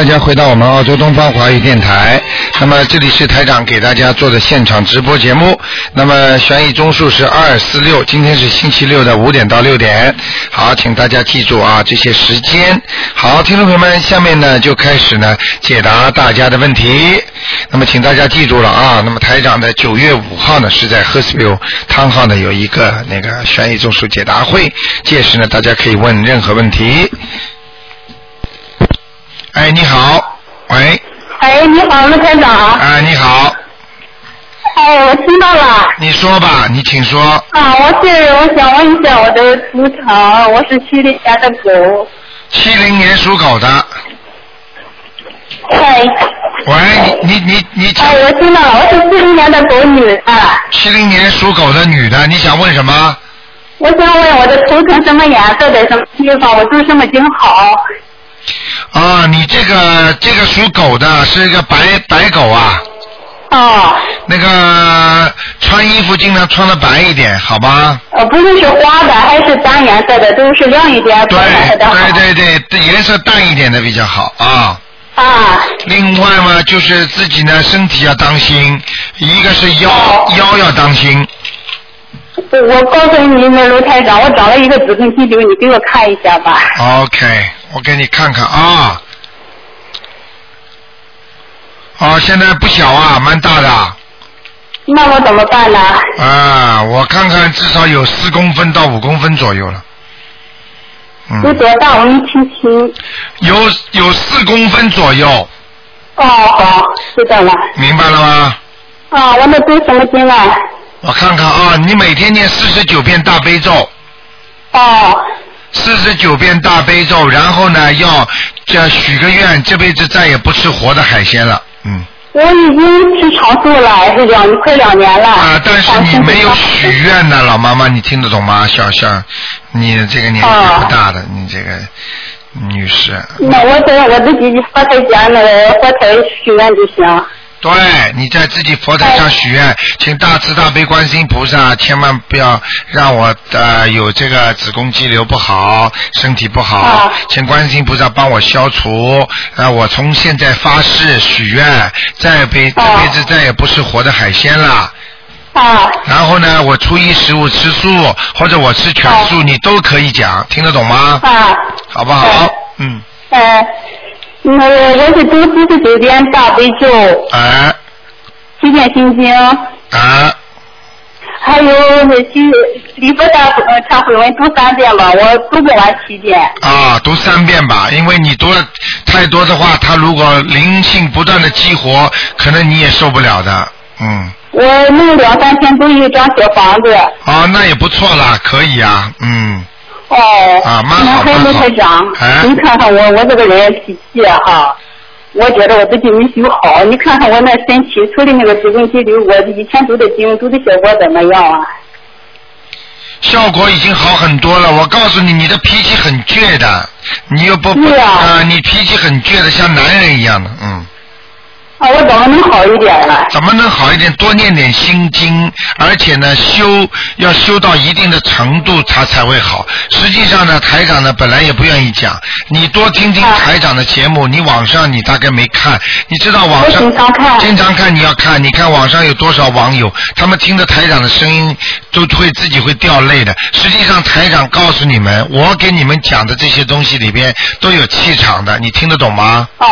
大家回到我们澳洲东方华语电台。那么这里是台长给大家做的现场直播节目。那么悬疑综述是二四六，今天是星期六的五点到六点。好，请大家记住啊这些时间。好，听众朋友们，下面呢就开始呢解答大家的问题。那么请大家记住了啊。那么台长的九月五号呢是在 h e r s v i l l e 汤号呢有一个那个悬疑综述解答会，届时呢大家可以问任何问题。哎，你好，喂。哎，你好，陆台长。哎，你好。哎，我听到了。你说吧，你请说。啊，我是我想问一下我的图腾，我是七零年的狗。七零年属狗的。哎。喂，你你你你。哎，我听到了，我是七零年的狗女啊。七零年属狗的女的，你想问什么？我想问我的图腾什么颜色，在什么地方，我住什么经好？啊，你这个这个属狗的是一个白白狗啊。哦。那个穿衣服尽量穿的白一点，好吧？呃，不论是花的还是单颜色的，都是亮一点，对白色的好。对对对，颜色淡一点的比较好啊。啊。另外嘛，就是自己呢身体要当心，一个是腰哦腰要当心。我我告诉你那卢台长，我找了一个子宫肌瘤，你给我看一下吧。OK，我给你看看啊。哦，现在不小啊，蛮大的那我怎么办呢？啊，我看看至少有四公分到五公分左右了。嗯，有多大？我没听清。有有四公分左右，哦，好，知道了。明白了吗？啊，我们读什么经啊？我看看啊，你每天念四十九遍大悲咒，哦，四十九遍大悲咒，然后呢要这许个愿，这辈子再也不吃活的海鲜了。嗯。我已经吃长素了，是两快两年了。啊，但是你没有许愿呢，老妈妈，你听得懂吗？小小，你这个年纪不大的，你这个女士。那我在我自己佛台前那个佛台许愿就行。对，你在自己佛台上许愿，请大慈大悲观世音菩萨千万不要让我呃有这个子宫肌瘤不好，身体不好，啊请观世音菩萨帮我消除。呃，我从现在发誓许愿，再辈这辈子再也不吃活的海鲜了。啊。然后呢，我初一十五吃素，或者我吃全素，你都可以讲，听得懂吗？啊。好不好？嗯，呃，那个我是读四十九遍大悲咒，啊七遍心经，啊，还有那许礼佛大呃忏悔文读三遍吧，我读不完七遍。啊，读三遍吧，因为你读了太多的话，它如果灵性不断的激活，可能你也受不了的。嗯，我弄两三天读一张小房子。啊，那也不错啦，可以啊，嗯，哦。啊蛮好那还有蛮好台长，哎你看看我我这个人脾气哈，我觉得我自己没修好。你看看我那身体，除了那个子宫肌瘤，我以前读的经读的效果怎么样啊？效果已经好很多了。我告诉你，你的脾气很倔的，你又不啊，你脾气很倔的，像男人一样的，嗯。啊，我怎么能好一点了？怎么能好一点？多念点心经，而且呢，修要修到一定的程度，它才会好。实际上呢，台长呢本来也不愿意讲，你多听听台长的节目。你网上你大概没看，你知道网上经常看经常看你要看，你看网上有多少网友，他们听着台长的声音都会自己会掉泪的。实际上台长告诉你们，我给你们讲的这些东西里边都有气场的，你听得懂吗？哦。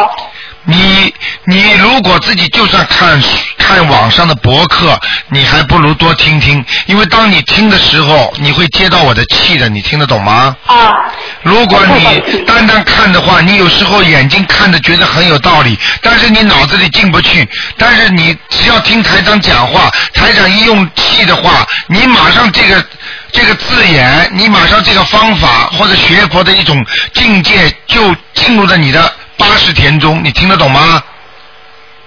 你你如果自己就算看看网上的博客，你还不如多听听，因为当你听的时候，你会接到我的气的，你听得懂吗？啊。如果你单单看的话，你有时候眼睛看着觉得很有道理，但是你脑子里进不去。但是你只要听台长讲话，台长一用气的话，你马上这个这个字眼，你马上这个方法或者学佛的一种境界就进入了你的八十田中，你听得懂吗？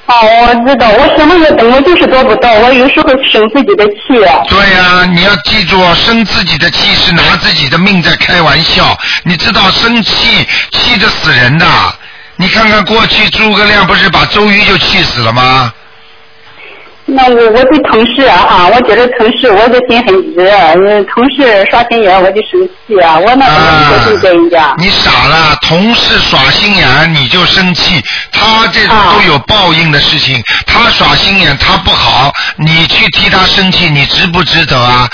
哦，我知道，我什么也懂，我就是做不到，我有时候生自己的气。对呀、你要记住，生自己的气是拿自己的命在开玩笑。你知道生气气得死人的。你看看过去诸葛亮不是把周瑜就气死了吗？那我我对同事啊哈，我觉得同事我的心很热，嗯同事耍心眼我就生气啊，我那怎么对对人家？你傻了，同事耍心眼你就生气，他这都有报应的事情，他耍心眼他不好，你去替他生气，你值不值得啊？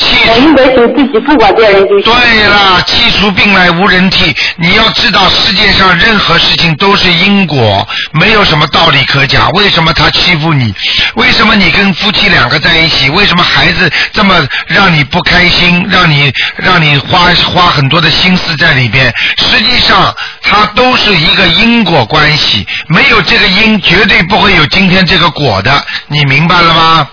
气我应该是自己不管别人就行。对了，气出病来无人替。你要知道，世界上任何事情都是因果，没有什么道理可讲。为什么他欺负你？为什么你跟夫妻两个在一起？为什么孩子这么让你不开心？让你让你花花很多的心思在里边？实际上，它都是一个因果关系。没有这个因，绝对不会有今天这个果的。你明白了吗？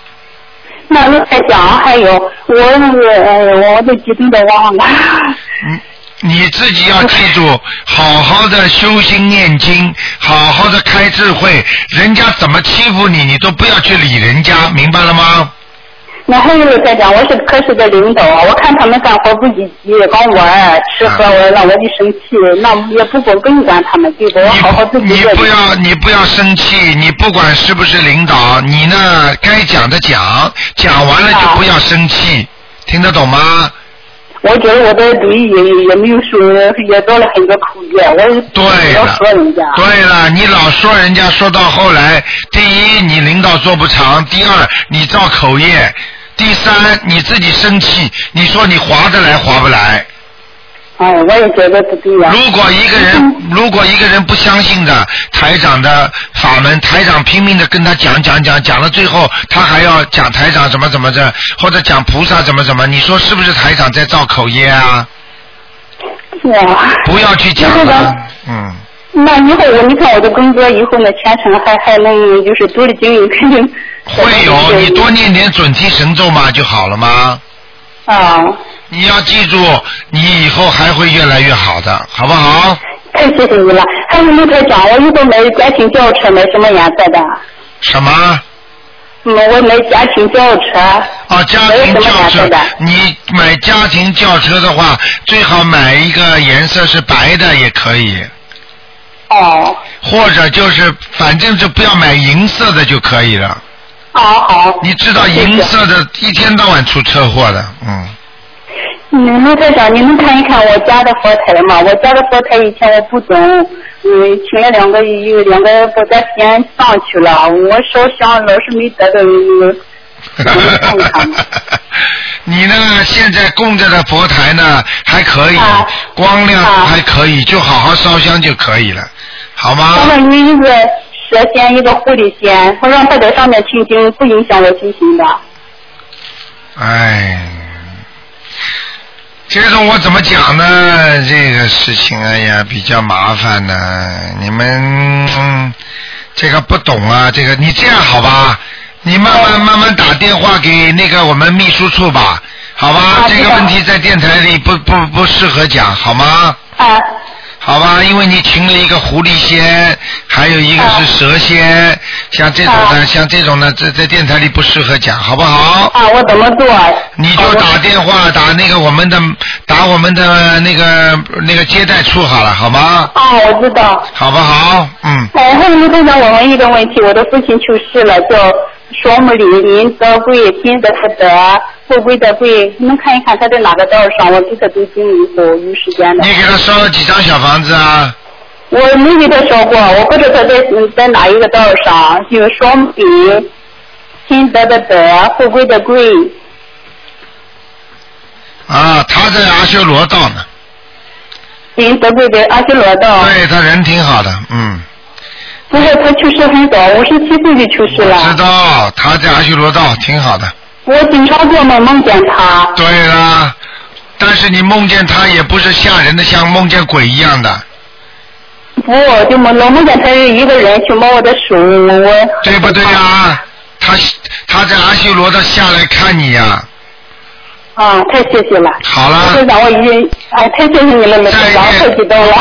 那你再讲，还有我那个，呃，我都激动的忘了。你你自己要记住，好好的修心念经，好好的开智慧。人家怎么欺负你，你都不要去理人家，明白了吗？那还有一个再讲，我是科室的领导，我看他们干活不积极，光玩儿吃喝，我让我就生气，那也不管不用管他们，对不？我好好自己你做。不要你不要生气，你不管是不是领导，你呢该讲的讲，讲完了就不要生气，听得懂吗？我觉得我的嘴也也没有说，也做了很多口业，我对老了说人家。，对了，你老说人家说到后来，第一你领导做不长，第二你造口业，第三你自己生气，你说你划得来划不来？哎，我也觉得不对呀、如果一个人如果一个人不相信的台长的法门，台长拼命的跟他讲讲讲，讲了最后他还要讲台长怎么怎么着，或者讲菩萨怎么怎么，你说是不是台长在造口业啊？是啊。不要去讲了，嗯。那以后我你看我的工作以后呢，前程还还能就是读了经营，肯定会有，你多念点准提神咒嘛就好了吗？啊。你要记住，你以后还会越来越好的，好不好？太谢谢你了。还有卢台长，我如果买家庭轿车买什么颜色的？什么？嗯，我买家庭轿车。啊，家庭轿车的，你买家庭轿车的话，最好买一个颜色是白的也可以，哦，或者就是反正就不要买银色的就可以了。好好。你知道银色的一天到晚出车祸的，嗯。嗯，卢台长，你们看一看我家的佛台嘛？我家的佛台以前我不懂，嗯，请了两个有两个佛台先上去了，我烧香老是没得到？你呢？现在供着的佛台呢还可以，啊光亮啊还可以，就好好烧香就可以了，好吗？蛇仙，一个狐狸仙，我让他在上面听经，不影响我修行的。哎，这种我怎么讲呢？这个事情，哎呀，比较麻烦呢。你们、这个不懂啊，这个你这样好吧？你慢慢慢慢打电话给那个我们秘书处吧，好吧？这个问题在电台里不不不适合讲，好吗？啊，好吧，因为你请了一个狐狸仙，还有一个是蛇仙，像这种的，啊像这种的，在在电台里不适合讲，好不好？啊，我怎么做？你就打电话打那个我们的打我们的那个那个接待处好了，好吗？啊，我知道。好不好？嗯，哎，还有卢队长，我问一个问题，我的父亲去世了，叫双木林林德贵，金德福德，富贵的贵，你们看一看他在哪个道上？我给他读经以后有时间的你。给他烧了几张小房子啊？我没给他说过，我不知道他在嗯在哪一个道上，有双木林，金德的德，富贵的贵。啊，他在阿修罗道呢。林德贵的阿修罗道。对他人挺好的，嗯，不是他去世很早，五十七岁就去世我知。道他在阿修罗道挺好的。我经常做梦梦见他。对啦，但是你梦见他也不是吓人的，像梦见鬼一样的，不，就梦老梦见他一个人去摸我的手，我。对不对啊？他他在阿修罗的下来看你呀、啊，太谢谢了。好了队长，我已经哎，太谢谢你了，队再长，太激动了。，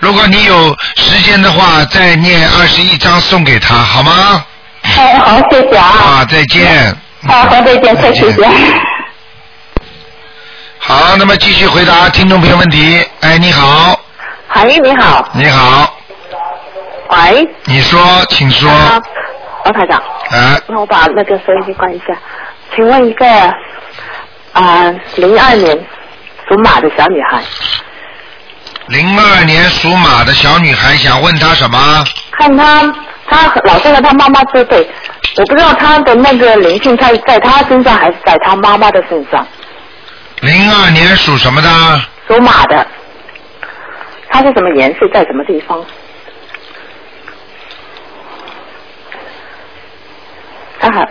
如果你有时间的话，再念二十一章送给他，好吗？哎，好，谢谢啊。啊，再见。啊，好，再见，太谢谢。好，那么继续回答听众朋友问题。哎，你好，喂，你好，你好，喂，你说，请说。啊王台长，啊，那我把那个收音机关一下。请问一个啊，零、二年属马的小女孩，零二年属马的小女孩想问她什么？看她，她老是和他妈妈作对，我不知道他的那个灵性在在他身上还是在他妈妈的身上。零二年属什么的？属马的，他是什么颜色，在什么地方？它还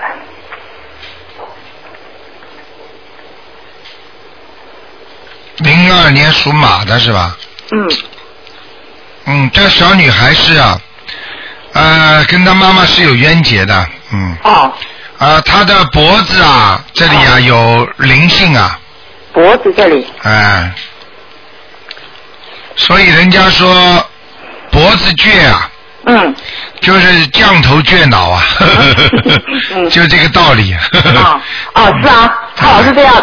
零二年属马的是吧？嗯嗯，这小女孩是啊，呃，跟他妈妈是有冤结的，嗯，哦，啊，他的脖子啊，这里啊有灵性啊，脖子这里。哎、所以人家说脖子倔啊，嗯。就是降头倔脑啊，嗯。就这个道理，哦哦是啊，他老是这样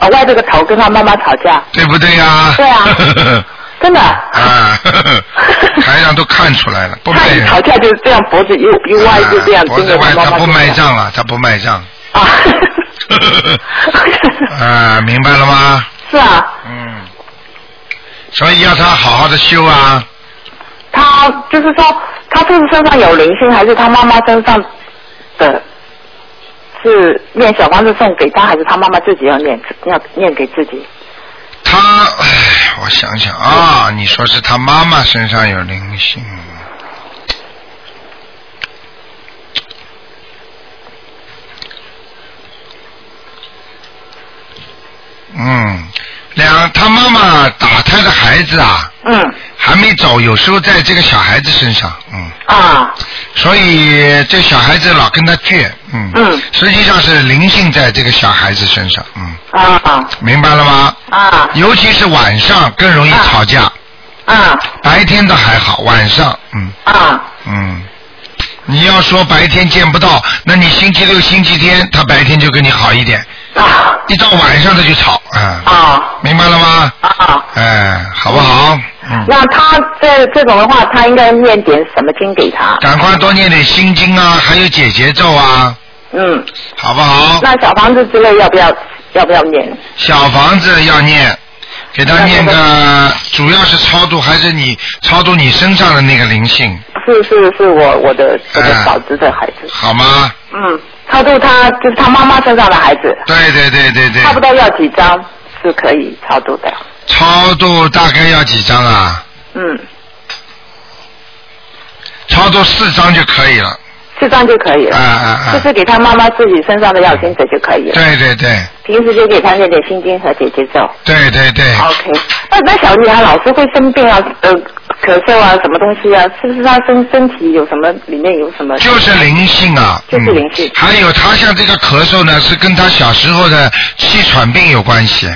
呃歪着个头跟他妈妈吵架，对不对呀？对啊 真的。啊，台上都看出来了，不他卖一吵架就是这样脖子又又歪就这样啊脖子歪，他不卖账了，他不卖账。啊。啊，明白了吗？是啊，嗯，所以要他好好的修啊。他就是说，他是身上有灵性，还是他妈妈身上的？是念小房子送给他，还是他妈妈自己要念要念给自己？他，哎，我想想啊，你说是他妈妈身上有灵性，嗯，两他妈妈打他的孩子啊，嗯。还没走，有时候在这个小孩子身上，嗯，啊。所以这小孩子老跟他倔，嗯，嗯。实际上是灵性在这个小孩子身上，嗯，啊。明白了吗？啊。尤其是晚上更容易吵架，啊。白天倒还好，晚上，嗯。啊。嗯，你要说白天见不到，那你星期六、星期天他白天就跟你好一点，啊一到晚上他就吵，啊，啊明白了吗？啊！哎，好不好？嗯，那他这这种的话，他应该念点什么经给他？赶快多念点心经啊，还有解结咒啊，嗯，好不好？那小房子之类要不要要不要念？小房子要念，给他念个，主要是超度，还是你超度你身上的那个灵性，是是是我我的我的哎嫂子的孩子。好吗？嗯，超度他就是他妈妈身上的孩子，对对对对对差，不多要几张是可以超度的。超度大概要几张啊？嗯，超度四张就可以了。四张就可以啊了。啊啊！就是给他妈妈自己身上的要经者就可以了。对对对平时就给他念点心经和姐姐咒。对对对，OK，那那小女孩老是会生病啊，呃，咳嗽啊，什么东西啊？是不是她身身体有什么里面有什么？就是灵性啊。就是灵性嗯还有她像这个咳嗽呢，是跟她小时候的气喘病有关系。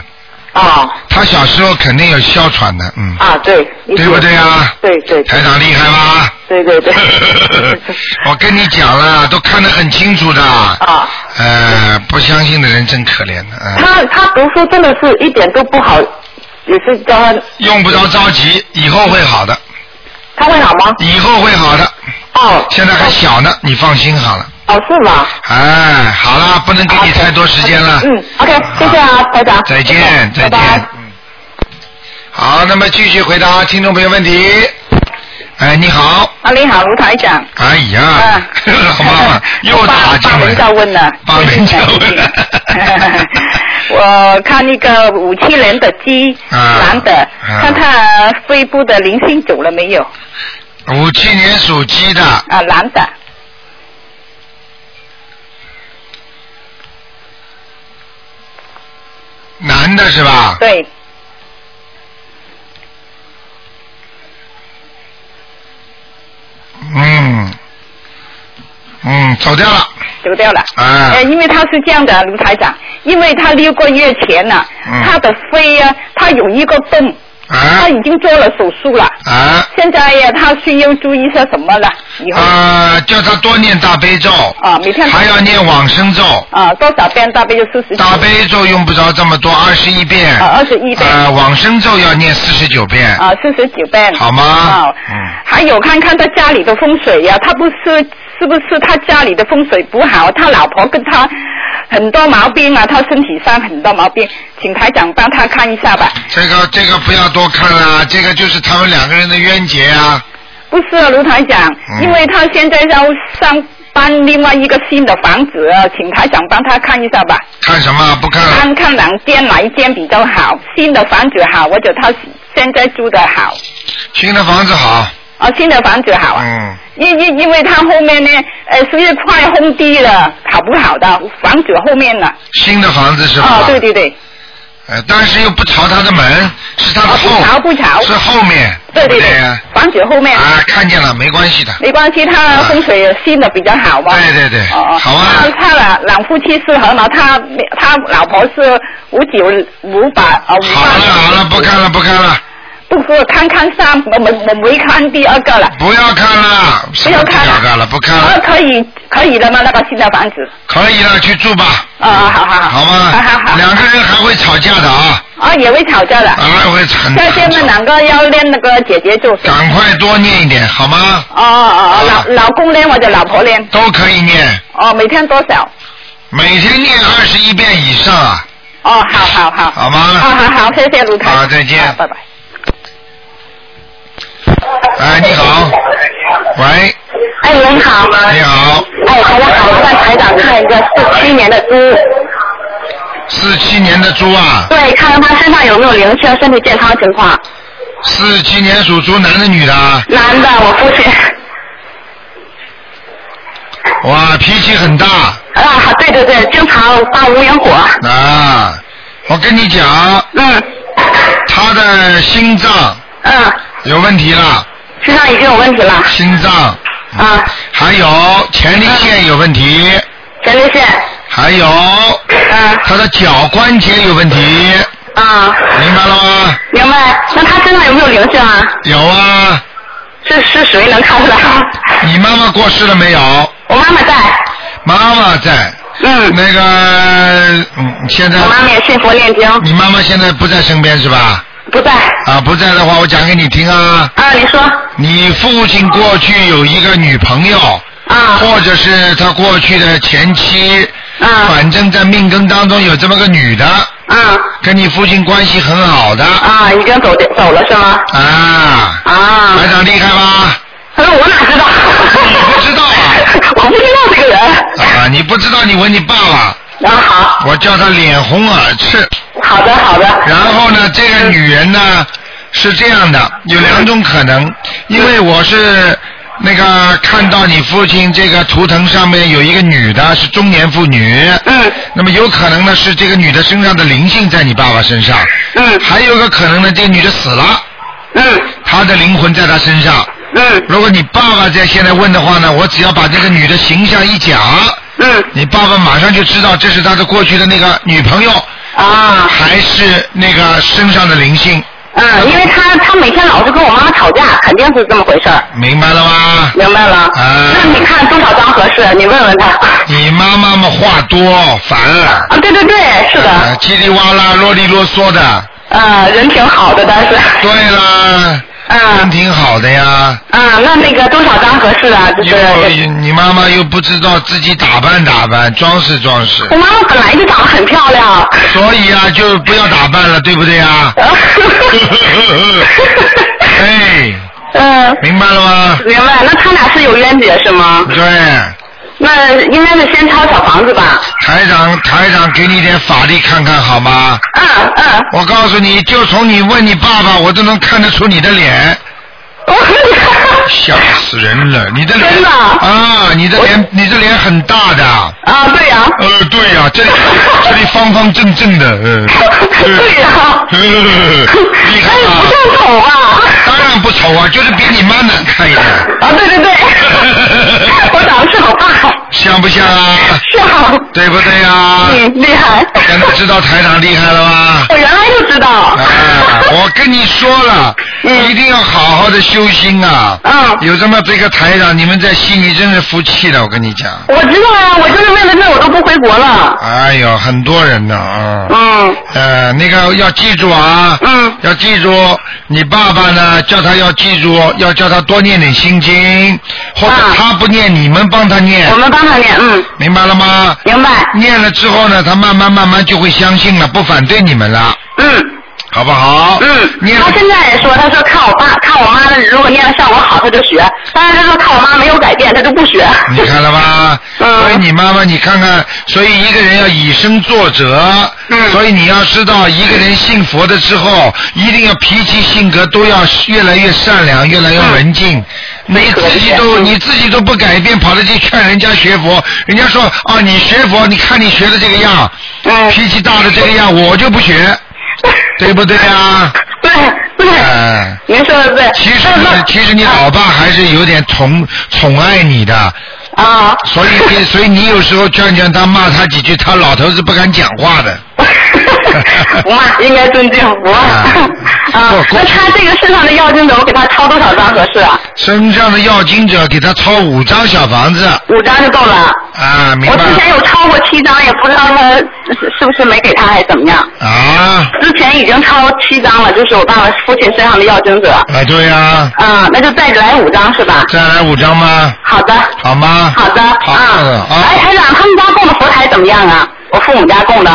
啊他小时候肯定有哮喘的，嗯。啊，对，对不对啊？对对台长厉害吧？对对对。我跟你讲了，都看得很清楚的。啊，呃，不相信的人真可怜的。嗯他他读书真的是一点都不好，也是教他，用不着着急，以后会好的，他会好吗？以后会好的。哦，现在还小呢，你放心好了。哦是吗？哎，好了，不能给你太多时间了。嗯，OK，谢谢啊，台长。再见，再见拜拜。嗯。好，那么继续回答听众朋友问题。哎，你好。啊，你好，卢台长。哎呀，啊老妈妈又打进来。帮人家问了，帮人家问了。我看那个五七年的鸡，啊男的，啊看他肺部的灵性走了没有？五七年属鸡的，啊，男的，男的是吧？对，嗯，嗯，走掉了。走掉了。啊呃，因为他是这样的，卢台长，因为他六个月前呢、嗯他的肺啊，他有一个洞，啊他已经做了手术了，啊现在呀，他需要注意些什么了？以后啊！叫他多念大悲咒，啊，每天还要念往生咒。啊，多少遍大悲咒四十大悲咒用不着这么多，二十一遍。啊，二十一遍呃，往生咒要念四十九遍。啊，四十九遍。好吗啊，嗯还有看看他家里的风水呀、他不是是不是他家里的风水不好？他老婆跟他很多毛病啊，他身体上很多毛病，请台长帮他看一下吧。这个这个不要多看了，这个就是他们两个人的冤结啊。不是啊，卢台长，嗯因为他现在要上搬另外一个新的房子，啊请台长帮他看一下吧。看什么？不看了。看看两间哪一间比较好，新的房子好，或者他现在住的好，新的房子好。啊，新的房子好啊。嗯，因因因为他后面呢，呃，是一块空地了，好不好的房子后面呢？新的房子是吧？啊，对对对，呃，但是又不朝他的门，是他的啊后。不朝不朝是后面。对对对房子后面。啊，看见了，没关系的。没关系，他风水新的比较好嘛。对对对哦，好啊他他两两夫妻是合嘛，他他老婆是五九五百啊五好了好了，不看了不看了，不是看看三，我我我没看第二个了。不要看了，不要看了不要看了，不看啊，了，可以可以了吗？那个新的房子？可以了，去住吧，啊，好好好。好吗？好好好。两个人还会吵架的啊，啊，也会吵架的。啊，会很在下面很吵两个要练那个姐姐咒。赶快多念一点，好吗？哦哦哦，老老公练或者老婆练。都可以念，哦，每天多少？每天念二十一遍以上啊，哦，好好好。好吗？好好好，谢谢卢台。好再见拜拜。哎，你好，喂，哎，你好。你好，哎，台长好，麻烦台长看一个四七年的猪，四七年的猪啊，对，看看他身上有没有灵性，身体健康情况。四七年属猪，男的女的啊？男的，我父亲。哇，脾气很大啊，对对对，经常发无影火。啊！我跟你讲，嗯他的心脏嗯，有问题了，身上已经有问题了。心脏啊，还有前列腺有问题，前列腺。还有嗯他的脚关节有问题，啊，明白了吗？明白。那他身上有没有灵性啊？有啊，是是谁能看出来？你妈妈过世了没有？我妈妈在。妈妈在。嗯。那个，嗯，现在我妈妈也信佛念经。你妈妈现在不在身边是吧？不在。啊，不在的话，我讲给你听啊。啊，你说。你父亲过去有一个女朋友，啊。或者是他过去的前妻，啊。反正在命根当中有这么个女的，啊。跟你父亲关系很好的。啊，已经走的走了是吗？啊。啊。班长厉害吧？那我哪知道？你不知道啊？我不知道这个人。啊，你不知道，你问你爸爸。啊好。我叫他脸红耳赤。好的好的。然后呢，这个女人呢是这样的，有两种可能，因为我是那个看到你父亲这个图腾上面有一个女的，是中年妇女。嗯。那么有可能呢是这个女的身上的灵性在你爸爸身上。嗯。还有个可能呢，这个女的死了。嗯。她的灵魂在她身上。嗯。如果你爸爸在现在问的话呢，我只要把这个女的形象一讲。嗯。你爸爸马上就知道这是他的过去的那个女朋友。啊。还是那个身上的灵性。嗯，因为他他每天老是跟我妈妈吵架，肯定是这么回事儿。明白了吗？明白了。啊。那你看多少张合适？你问问他。你妈妈嘛话多烦。啊，对对对，是的。啊叽里哇啦啰里啰嗦的。啊，人挺好的，但是。对啦。挺好的呀。啊，那那个多少张合适啊？就是。又你妈妈又不知道自己打扮打扮，装饰装饰。我妈妈本来就长得很漂亮。所以啊，就不要打扮了，对不对啊？哎。嗯。明白了吗？明白，那他俩是有冤结是吗？对。那应该是先抄小房子吧？台长，台长给你点法力看看好吗？嗯嗯。我告诉你，就从你问你爸爸，我都能看得出你的脸。吓死人了！你的脸真的啊，你的脸，你的脸很大的。啊，对呀、呃，对呀、这里这里方方正正的，呃。对呀、呃厉害哎，吧不？像丑啊。不丑啊，就是比你妈难看一点。啊，对对对，我长得是好大。像不像啊？像。对不对呀？嗯，厉害。现在知道台长厉害了吧？我原来就知道。啊，我跟你说了，嗯一定要好好的修心啊！嗯有这么这个台长，你们在悉尼真是服气了，我跟你讲。我知道啊，我就是为了这我都不回国了。哎呦，很多人呢啊。嗯呃，那个要记住啊，嗯要记住，你爸爸呢，叫他要记住，要叫他多念点心经，或者啊。他不念，你们帮他念。我，们帮他念，嗯，明白了吗？明白。念了之后呢，他慢慢慢慢就会相信了，不反对你们了，嗯好不好？嗯，他现在也说，他说看我爸看我妈的，如果念的效果好，他就学。但是他说看我妈没有改变，他就不学。你看了吧？嗯所以你妈妈，你看看，所以一个人要以身作则。嗯所以你要知道，一个人信佛的之后，一定要脾气性格都要越来越善良，越来越文静。你自己都嗯你自己都不改变，跑着去劝人家学佛，人家说啊，你学佛，你看你学的这个样，嗯脾气大的这个样，我就不学，对不对啊？对对，哎。您说的对。其实其实你老爸还是有点宠宠爱你的，啊。所以你所以你有时候劝劝他骂他几句，他老头子不敢讲话的。不骂，应该尊敬不骂。啊 啊那他这个身上的药精者，我给他抄多少张合适啊？身上的要精者给他抄五张小房子五张就够了。啊，明我之前有超过七张，也不知道他是是不是没给他还是怎么样。啊？之前已经超七张了，就是我爸爸父亲身上的药精者。啊，对呀、啊，那就再来五张是吧？再来五张吗？好的，好吗？好的。好的啊。啊哎，台长，他们家供的佛台怎么样啊？我父母家供的，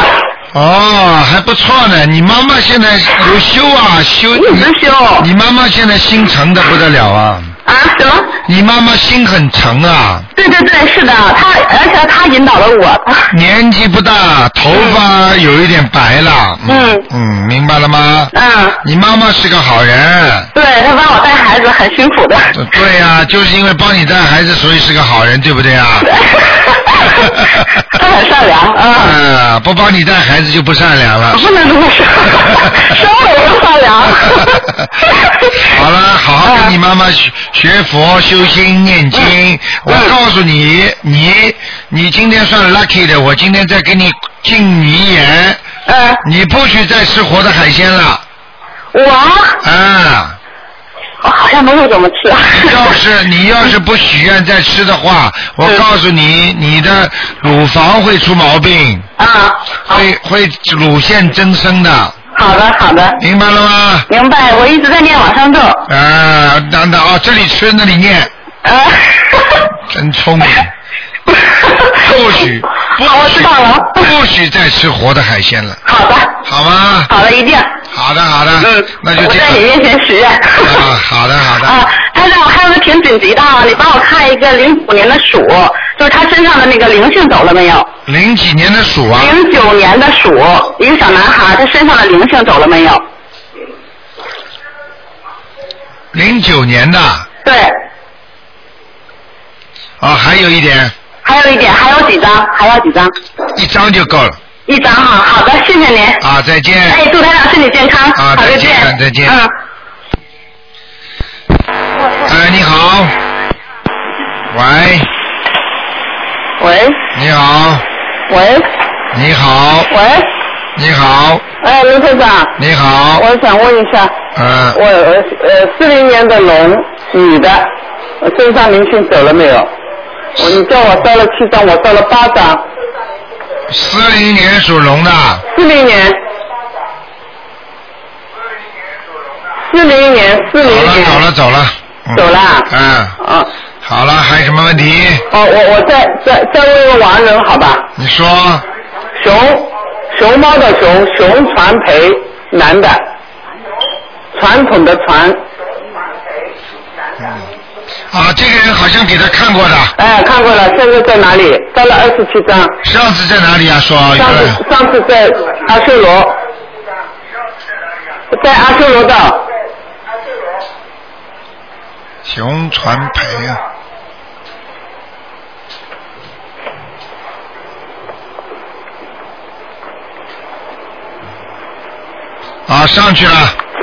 哦，还不错呢。你妈妈现在有修啊，修。一直修。你妈妈现在心诚的不得了啊！啊？什么？你妈妈心很诚啊。对对对，是的，她而且她引导了我。年纪不大，头发有一点白了。嗯嗯，明白了吗？嗯，你妈妈是个好人。对她帮我带孩子很辛苦的。对呀、就是因为帮你带孩子，所以是个好人，对不对啊？他很善良啊。啊，不帮你带孩子就不善良了。不能这么说，生我就善良。好了，好好跟你妈妈学学佛、修心、念经。嗯。我告诉你，你你今天算 lucky 的，我今天再给你敬你一言，嗯，你不许再吃活的海鲜了。我？啊，我好像没有怎么吃。要是你要是不许愿再吃的话，我嗯告诉你，你的乳房会出毛病，啊，会会乳腺增生的，好的好的，明白了吗？明白。我一直在念往上咒。啊，等等啊，这里吃那里念，啊。真聪明。不许，不好，我知道了。不许再吃活的海鲜了，好的，好吗？好的，一定。好的，好的，嗯，那就这样。在你面前许愿。啊，好的，好的。啊，台长，我还有个挺紧急的啊，你帮我看一个零五年的鼠，就是他身上的那个灵性走了没有？零几年的鼠啊，零九年的鼠，一个小男孩，他身上的灵性走了没有？零九年的对，啊，还有一点，还有一点，还有几张？还要几张？一张就够了一张哈，好的，谢谢您。啊，再见。哎，祝台长身体健康。好，啊再见见。再见嗯。哎，你好。喂，喂你好，喂你好，喂，你好，哎，刘科长，你好，我想问一下，嗯、我呃呃四零年的龙女的，我身上灵性走了没有？我你叫我烧了七张，我烧了八张。四零年属龙的，四零年，四零年，四走了零年，走了走了，嗯。走了。啊嗯，啊，好了，还有什么问题？哦，我我再再再问一个亡人，好吧？你说，熊，熊猫的熊，熊传培，男的，传统的传，啊，这个人好像给他看过的，哎，看过了，现在在哪里？烧了二十七张，上次在哪里啊？说一上次上次在阿修罗，在阿修罗道，熊传培啊。啊，上去了，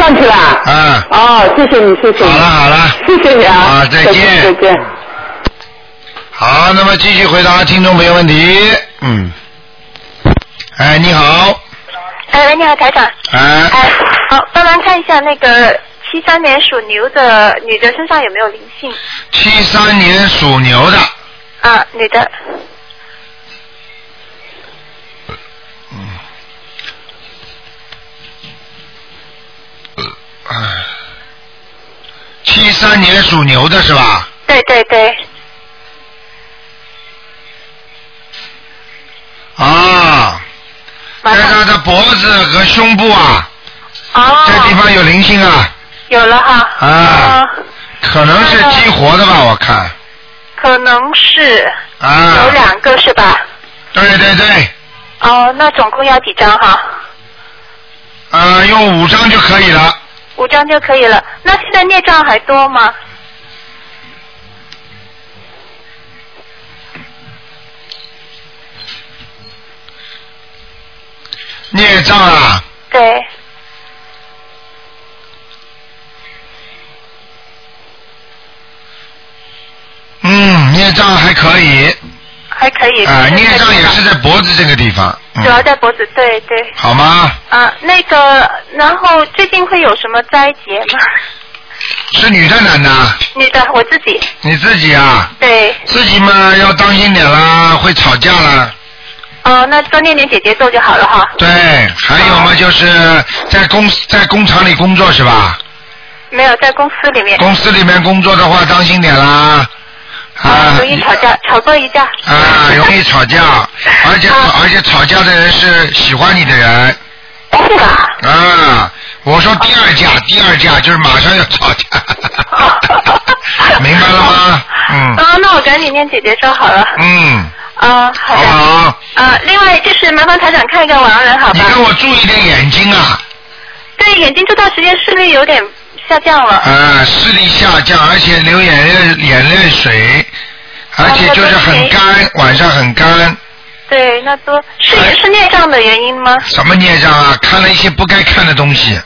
上去了。嗯，哦，谢谢你，谢谢你。好了好了，谢谢你啊。啊再见再见。好，好，那么继续回答听众朋友问题。嗯。哎，你好。哎，喂，你好，台长。哎。哎，好，帮忙看一下那个七三年属牛的女的身上有没有灵性？七三年属牛的。啊，女的。嗯。哎。七三年属牛的是吧？对对对。啊。在他的脖子和胸部啊。哦。这地方有灵性啊。有了哈。啊。可能是激活的吧，我看。可能是。啊。有两个是吧？对对对。哦，那总共要几张哈？呃，用五张就可以了。五张就可以了。那现在孽障还多吗？孽障啊。对。嗯，孽障还可以。还可以。啊，孽障也是在脖子这个地方。主要在脖子，对对。好吗？啊，那个，然后最近会有什么灾劫吗？是女的男的？女的，我自己。你自己啊？对。自己嘛，要当心点啦，会吵架啦。哦，那多念点姐姐咒就好了哈。对，还有嘛，就是在公在工厂里工作是吧？没有，在公司里面。公司里面工作的话，当心点啦。啊。容易吵架，吵过一架。啊，容易吵架，而且而且吵架的人是喜欢你的人。是吧？啊，我说第二架，第二架就是马上要吵架。明白了吗？嗯。啊，那我赶紧念姐姐说好了。嗯。啊，好的。好。啊，另外就是麻烦台长看一个亡人，好吧？你给我注意点眼睛啊。对，眼睛这段时间视力有点下降了。啊，视力下降，而且流眼泪眼泪水，而且就是很干，晚上很干。对，那都是也是孽障的原因吗？什么孽障啊？看了一些不该看的东西。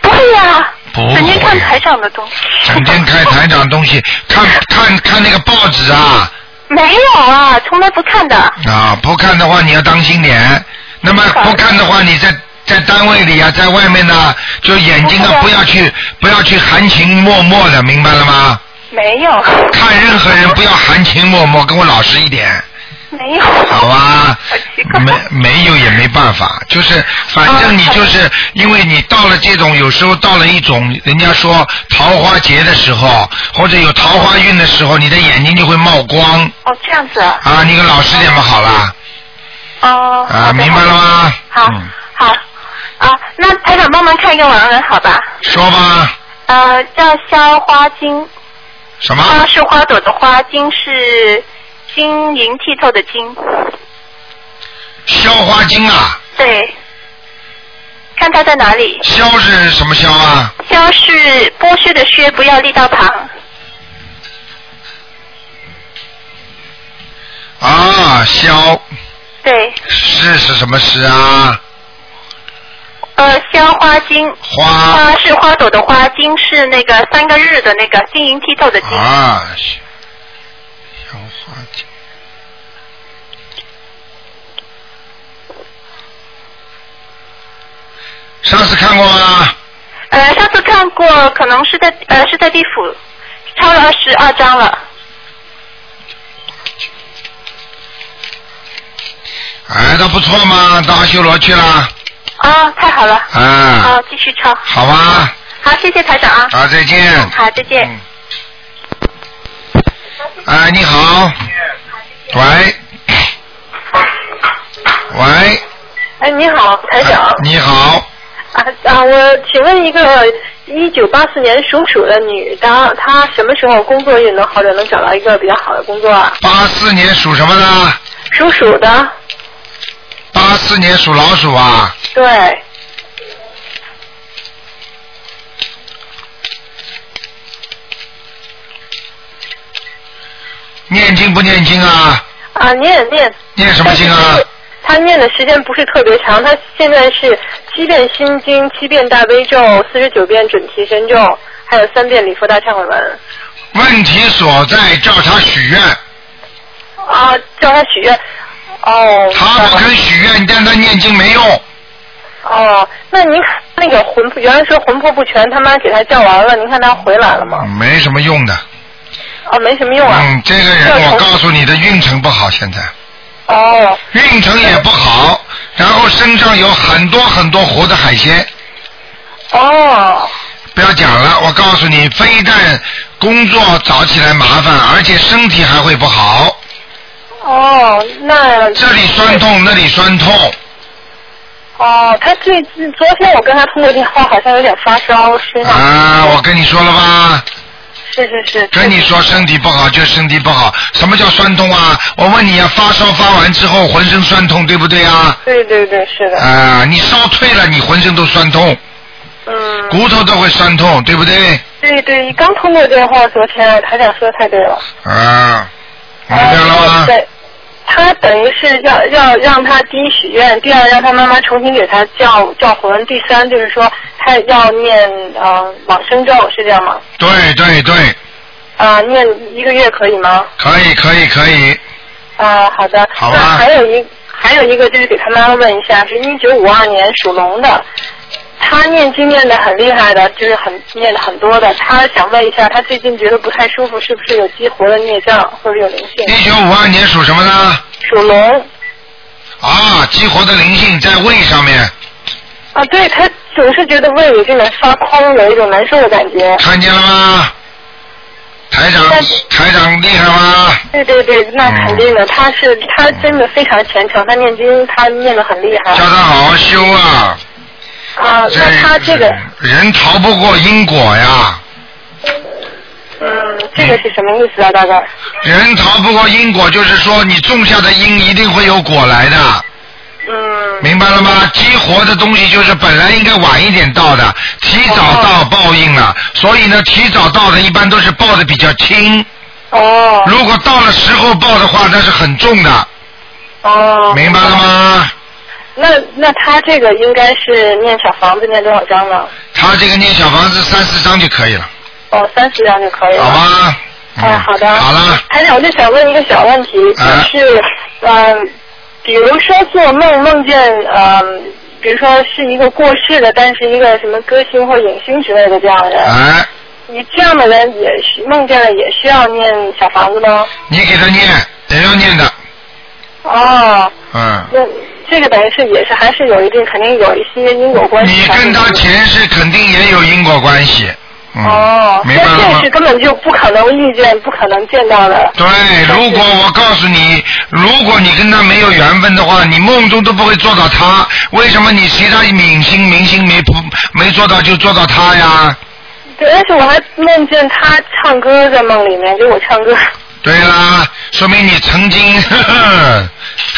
不会呀。整天看台长的东西。整天看台长东西，看 看看那个报纸啊。没有啊，从来不看的。啊，不看的话你要当心点。那么不看的话，你在在单位里啊，在外面呢，就眼睛啊不要去不要去含情脉脉的，明白了吗？没有。看任何人不要含情脉脉，跟我老实一点。没有。好啊。没没有也没办法，就是反正你就是因为你到了这种有时候到了一种人家说桃花节的时候，或者有桃花运的时候，你的眼睛就会冒光。哦，这样子啊。啊，你个老实点嘛，好了。哦。啊，明白了吗？好。好。啊，那台长帮忙看一个亡人，好吧？说吧。呃，叫肖花金。什么？花是花朵的花，金是晶莹剔透的晶。肖花金啊。对。看他在哪里？肖是什么肖啊？肖是剥削的削，不要立到旁。啊，肖。对。是是什么诗啊？呃，肖花金。花。花是花朵的花，金是那个三个日的那个晶莹剔透的晶。啊，肖花金。上次看过吗？呃，上次看过，可能是在呃是在地府，抄了二十二张了。哎，那不错嘛，到阿修罗去了。啊，太好了。啊。好，继续抄。好吧。好，谢谢台长啊。好，再见。好，再见。哎，你好。喂。喂。哎，你好，台长。你好。啊啊！我请问一个一九八四年属鼠的女的，她什么时候工作运能好点，能找到一个比较好的工作啊？八四年属什么的？属鼠的。八四年属老鼠啊？对。念经不念经啊？啊，念念。念什么经啊？他念的时间不是特别长，他现在是七遍心经，七遍大悲咒，四十九遍准提神咒，还有三遍礼佛大忏悔文。问题所在，叫他许愿。啊，叫他许愿。哦。他不肯许愿，你让他念经没用。哦，那您那个魂原来说魂魄不全，他妈给他叫完了，您看他回来了吗？没什么用的。哦，没什么用啊。嗯，这个人我告诉你的运程不好，现在。哦。运程也不好，然后身上有很多很多活的海鲜。哦。不要讲了，我告诉你，非但工作找起来麻烦，而且身体还会不好。哦，那。这里酸痛，那里酸痛。哦，他最近昨天我跟他通过电话，好像有点发烧，身上。啊，我跟你说了吧。是是是。跟你说身体不好就身体不好，什么叫酸痛啊？我问你啊，发烧发完之后浑身酸痛，对不对啊？对对对，是的。啊，你烧退了，你浑身都酸痛。嗯。骨头都会酸痛，对不对？对对，刚通过电话，昨天台长说的太对了。啊，明白了吗？对。他等于是要要让他第一许愿，第二让他妈妈重新给他叫叫魂，第三就是说他要念呃往生咒，是这样吗？对对对。啊，念一个月可以吗？可以可以可以。啊，好的。好吧。那还有一还有一个就是给他妈妈问一下，是一九五二年属龙的，他念经念的很厉害的，就是很念的很多的，他想问一下，他最近觉得不太舒服，是不是有激活的孽障或者有灵性？一九五二年属什么呢？属龙。啊，激活的灵性在胃上面。啊，对他总是觉得胃有这种发空，有一种难受的感觉。看见了吗？台长，台长厉害吗？对对对，那肯定的，他是他真的非常虔诚，他念经他念的很厉害。叫他好好修啊！啊，那他这个人逃不过因果呀。嗯，这个是什么意思啊，大概？人逃不过因果，就是说你种下的因一定会有果来的。嗯。明白了吗？激活的东西就是本来应该晚一点到的，提早到报应了，所以呢，提早到的一般都是报的比较轻。哦。如果到了时候报的话，那是很重的。哦。明白了吗？那那他这个应该是念小房子念多少章呢？他这个念小房子三四章就可以了。哦，三四张就可以了。好吧。哎，好的。好了。台长，我就想问一个小问题，就是嗯，比如说做梦梦见嗯，比如说是一个过世的，但是一个什么歌星或影星之类的这样的人。哎。你这样的人也是梦见了，也需要念小房子吗？你给他念，也要念的。哦。嗯。那这个等于是也是还是有一定肯定有一些因果关系。你跟他前世肯定也有因果关系。哦，明白了吗这是根本就不可能遇见、不可能见到的。对，如果我告诉你，如果你跟他没有缘分的话，你梦中都不会做到他。为什么你其他明星明星没不没做到就做到他呀？对，而且我还梦见他唱歌在梦里面给我唱歌。对啦，说明你曾经，呵呵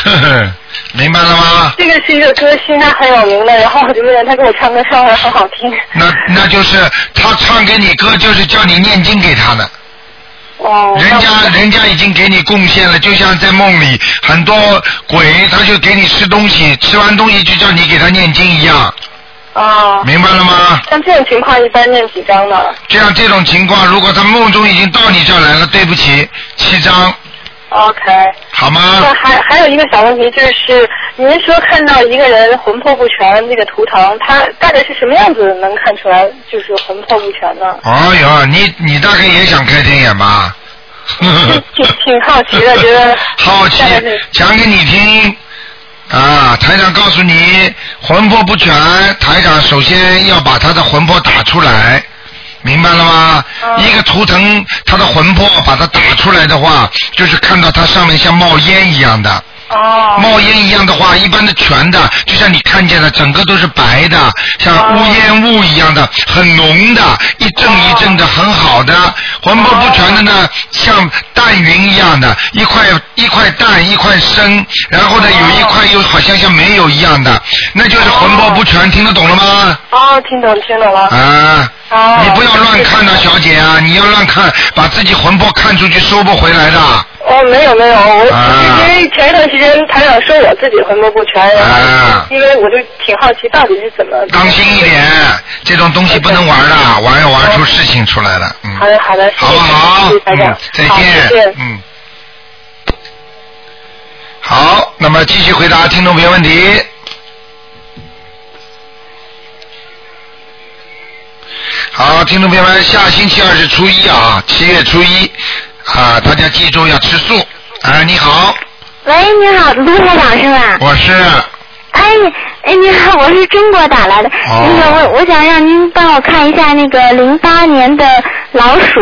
呵呵，明白了吗？这个是一个歌星，他很有名的，然后我就梦见他给我唱歌，唱的很好听。那那就是他唱给你歌，就是叫你念经给他的。哦。人家人家已经给你贡献了，就像在梦里，很多鬼他就给你吃东西，吃完东西就叫你给他念经一样。哦。明白了吗？像这种情况一般念几张呢？这样这种情况，如果他梦中已经到你这儿来了，对不起，七张。OK。好吗？那还还有一个小问题，就是您说看到一个人魂魄不全那个图腾，他大概是什么样子能看出来就是魂魄不全呢？哦哟，你你大概也想开天眼吧？挺挺好奇的，觉得 好奇，讲给你听。啊，台长告诉你，魂魄不全，台长首先要把他的魂魄打出来，明白了吗？一个图腾，它的魂魄把它打出来的话，就是看到它上面像冒烟一样的。哦。冒烟一样的话，一般的全的，就像你看见的，整个都是白的，像乌烟雾一样的，很浓的，一阵一阵的，很好的。魂魄不全的呢，像淡云一样的，一块一块淡，一块深，然后呢，有一块又好像像没有一样的，那就是魂魄不全，听得懂了吗？哦，听懂听懂了。啊。哦。你不要乱看呐，小姐啊！你要乱看，把自己魂魄看出去，收不回来的。哦，没有没有，我、啊因为前一段时间台长说我自己魂魄不全，然后、啊因为我就挺好奇到底是怎么。当心一点，这种东西不能玩的，玩要玩出事情出来了。嗯。好的好的，好不好？谢谢台长嗯，再见再见见。嗯。好，那么继续回答听众朋友问题。好，听众朋友们，下星期二是初一啊，七月初一啊，大家记住要吃素。啊，你好，喂，你好，卢台长是吧？我是哎，哎，你好，我是中国打来的。哦那个，我我想让您帮我看一下那个零八年的老鼠，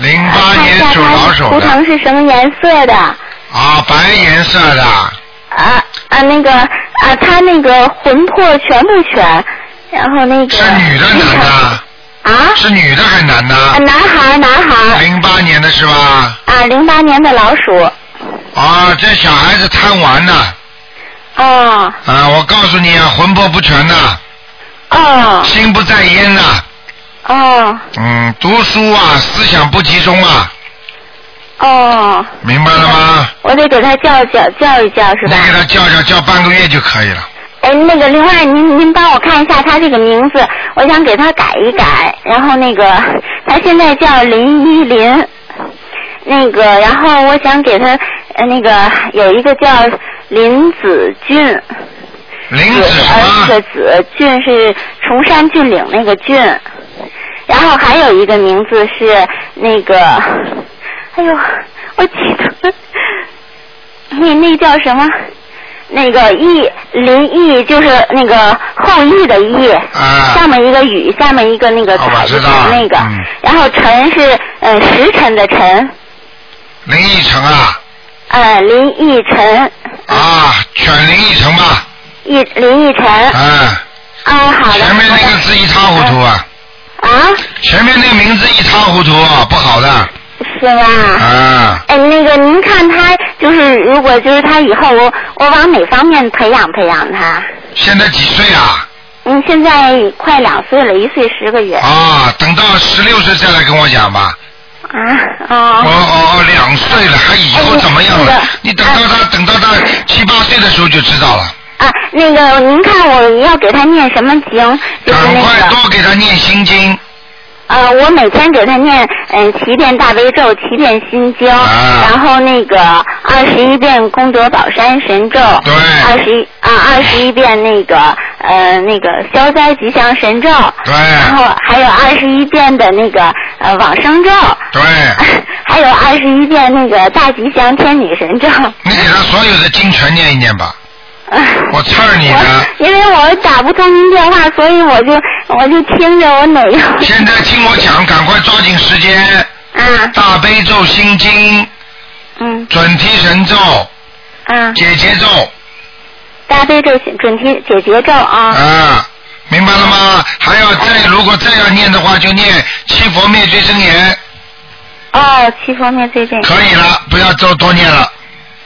零八年属老鼠的图腾是什么颜色的？啊，白颜色的，啊啊，那个啊，他那个魂魄全不全？然后那个是女的男的？啊？是女的还是男的？啊，男孩，男孩儿。零八年的是吧？啊，零八年的老鼠。啊，这小孩子贪玩呢哦啊！我告诉你啊，魂魄不全呐，哦心不在焉呐，哦嗯，读书啊，思想不集中啊，哦，明白了吗？我得给他叫叫叫一叫是吧？你给他叫叫叫半个月就可以了。哎，那个，另外您您帮我看一下他这个名字，我想给他改一改。然后那个他现在叫林依林，那个，然后我想给他呃那个有一个叫林子俊，林子什儿子么？的子，俊是崇山峻岭那个俊，然后还有一个名字是那个，哎呦，我记得 那那叫什么？那个义林义就是那个后羿的羿，啊。上面一个雨，下面一个那个知道。那个，嗯。然后辰是呃时辰的辰，林奕晨啊。呃林奕晨，啊，选林奕晨吧，一林义辰，啊，啊好的。前面那个字一塌糊涂啊，啊，前面那个名字一塌糊涂，不好的是吧？啊。哎，那个您看他就是，如果就是他以后我我往哪方面培养培养他？现在几岁啊？嗯，现在快两岁了，一岁十个月。啊，等到十六岁再来跟我讲吧。啊哦哦。哦哦，两岁了，还以后怎么样了哎？你等到他等到他七八岁的时候就知道了。啊，那个您看我要给他念什么经？就是赶快多给他念心经。呃，我每天给他念嗯七遍大悲咒，七遍心经，啊然后那个二十一遍功德宝山神咒，对二十一啊二十一遍那个呃那个消灾吉祥神咒，对然后还有二十一遍的那个呃往生咒，对，还有二十一遍那个大吉祥天女神咒。你给他所有的经全念一念吧。我刺儿你的。因为我打不通您电话，所以我就我就听着我哪个。现在听我讲，赶快抓紧时间。啊。大悲咒心经。嗯。准提神咒。啊。解结咒。大悲咒、准提解结咒啊。啊，明白了吗？还要再如果再要念的话，就念七佛灭罪真言。哦，七佛灭罪真言。可以了，不要多多念了。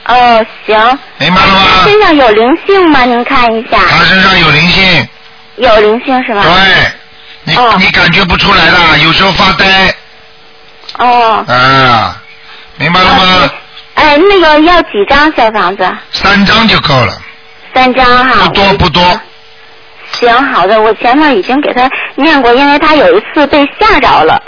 哦，行。明白了吗？他身上有灵性吗？您看一下。他身上有灵性。有灵性是吧？对。你、你感觉不出来的，有时候发呆。哦。啊，明白了吗？哎，那个要几张小房子？三张就够了。三张哈。不多不多。行，好的，我前面已经给他念过，因为他有一次被吓着了。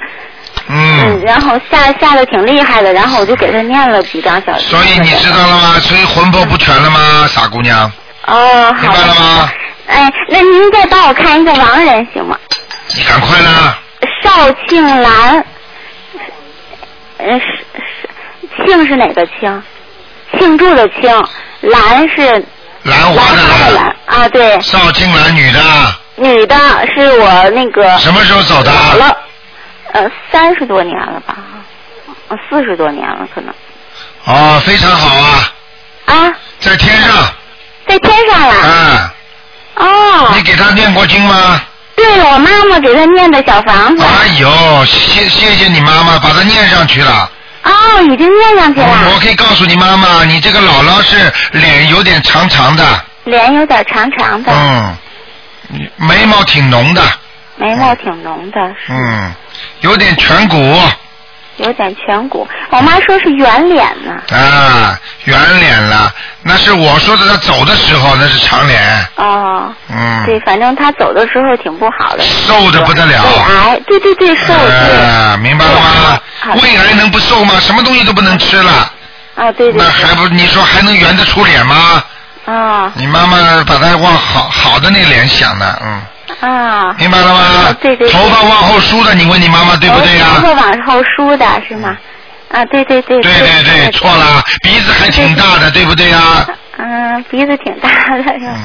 嗯。然后吓吓得挺厉害的，然后我就给他念了几张小。所以你知道了吗？所以魂魄不全了吗，傻姑娘？哦，好。明白了吗？哎，那您再帮我看一个亡人行吗？你赶快啦！邵庆兰，呃，是是庆是哪个庆？庆祝的庆，兰是兰花的兰兰啊，对，邵庆兰女的，女的是我那个什么时候走的？好了，呃，三十多年了吧，呃四十多年了可能哦，非常好啊，啊，在天上。在天上了。啊。哦。你给他念过经吗？对，我妈妈给他念的小房子。哎呦，谢谢谢你妈妈，把他念上去了。哦，已经念上去了。我我可以告诉你妈妈，你这个姥姥是脸有点长长的，脸有点长长的，嗯，眉毛挺浓的，眉毛挺浓的，嗯，有点颧骨有点颧骨。我妈说是圆脸呢。啊，圆脸了。那是我说的，她走的时候那是长脸，哦。嗯，对，反正她走的时候挺不好的。瘦的不得了。胃癌，对对对，瘦对。啊，明白了吗？胃癌能不瘦吗？什么东西都不能吃了。啊，对对那还不你说还能圆得出脸吗？啊你妈妈把她往好好的那脸想呢，嗯，啊，明白了吗？啊对对对。头发往后梳的，你问你妈妈对不对呀、头发往后梳的是吗？啊，对对对。对对对，错了，鼻子还挺大的，对不对呀、嗯，鼻子挺大的是吧？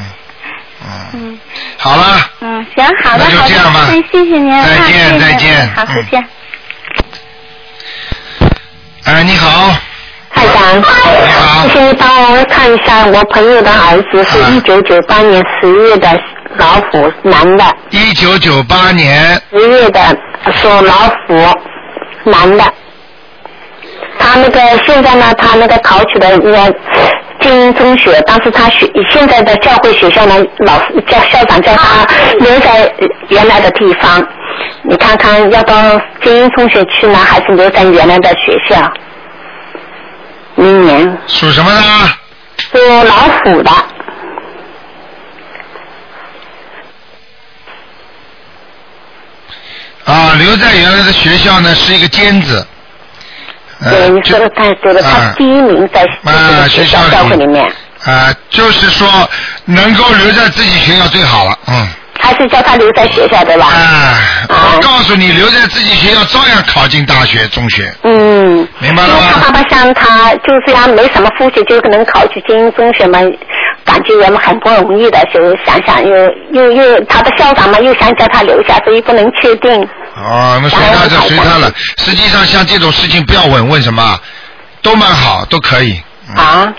嗯好了，嗯，行，好的那就好的，这样吧。嗯，谢谢您，再见再见。嗯好，再嗯。见。哎，你好，台长，你好请你帮我看一下，我朋友的儿子是啊一九九八年十月的老虎，男的，一九九八年十月的属老虎，男的。他那个现在呢，他那个考取的那个精英中学，但是他学现在的教会学校呢，老师叫校长叫他留在原来的地方。你看看要到精英中学去呢，还是留在原来的学校？明年属什么的？属老虎的，啊，留在原来的学校呢是一个尖子。呃对，你说的太对了，他啊第一名在啊学校里教会里面，啊，就是说能够留在自己学校最好了，嗯。还是叫他留在学校对吧？啊，啊我告诉你，留在自己学校照样考进大学、中学，嗯，明白了因为他爸？爸像他，就是虽然没什么复习，就可能考取精英中学嘛，感觉我们很不容易的，就想想又又又他的校长嘛又想叫他留下，所以不能确定。哦，那随他就随他了。实际上，像这种事情不要问，问什么？都蛮好，都可以，嗯啊，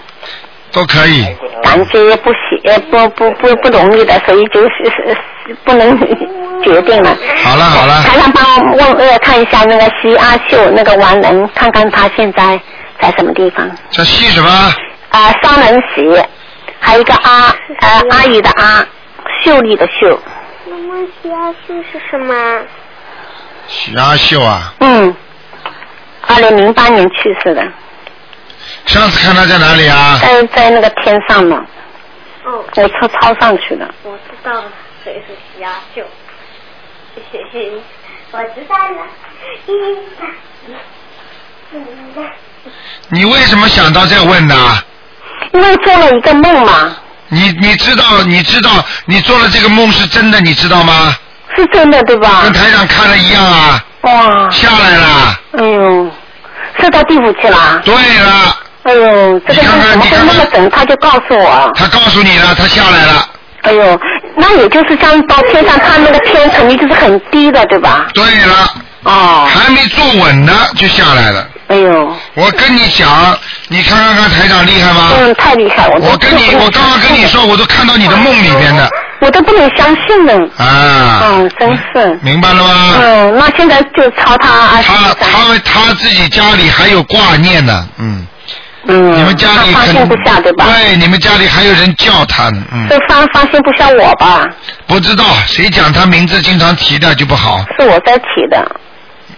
都可以。感觉也不喜呃不不不不容易的，所以就是不能决定了。好了好了，台长帮我问呃看一下那个徐阿秀那个王能，看看他现在在什么地方。在戏什么？啊、双人喜，还有一个阿呃阿姨的阿，秀丽的秀。妈妈，徐阿秀是什么？许阿秀啊，嗯，二零零八年去世的，上次看他在哪里啊？在在那个天上呢，哦，我超超上去的。我知道了，谁是徐阿秀？嘿嘿，我知道了。你为什么想到这问呢？因为做了一个梦嘛，你你知道你知道你做了这个梦是真的，你知道吗？是真的对吧跟？台上看的一样啊，哇，下来了。哎呦，是到地府去了。对了，哎呦，这个怎么会那么准？他就告诉我。他告诉你了，他下来了。哎呦，那也就是像到天上，他那个天肯定就是很低的，对吧？对了，哦，还没坐稳呢就下来了。哎呦，我跟你讲，你看看看台长厉害吗？嗯，太厉害了！我跟你，我刚刚跟你说，我都看到你的梦里边的我都不能相信呢。啊，嗯，真是。明白了吗？嗯，那现在就抄他啊他。他他自己家里还有挂念呢，嗯，嗯，你们家里肯他放心不下对吧？对，你们家里还有人叫他呢，嗯，这发放心不下我吧？不知道谁讲他名字经常提的就不好，是我在提的，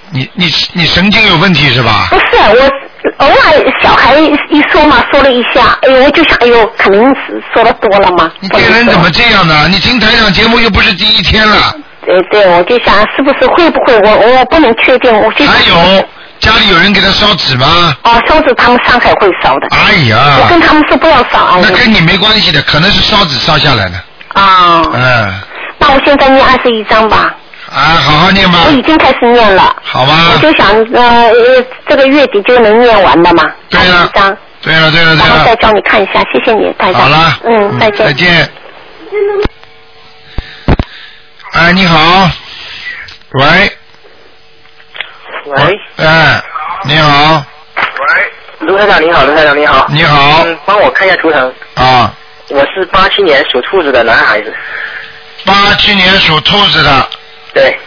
你你你神经有问题是吧不？是我偶尔小孩一说嘛，说了一下，哎呦，我就想，哎呦，肯定是说的多了嘛。你这人怎么这样呢？你听台长节目又不是第一天了，对对，我就想是不是会不会，我我不能确定，我就想还有家里有人给他烧纸吗？哦，烧纸他们上海会烧的，哎呀我，跟他们说不要烧啊。那跟你没关系的，可能是烧纸烧下来的，啊，嗯，那我现在念二十一章吧，啊，好好念吧我，已经开始念了。好吧我。就想呃，呃这个月底就能念完的嘛，对了21章，对了对了对然后再了，叫你看一下，谢谢你，大家。好了，嗯，再见。再见。哎，你好，喂，喂，哎，你好，喂卢台长你好，卢台长你好。你好嗯，帮我看一下图腾。啊，我是八七年属兔子的男孩子。八七年属兔子的，对，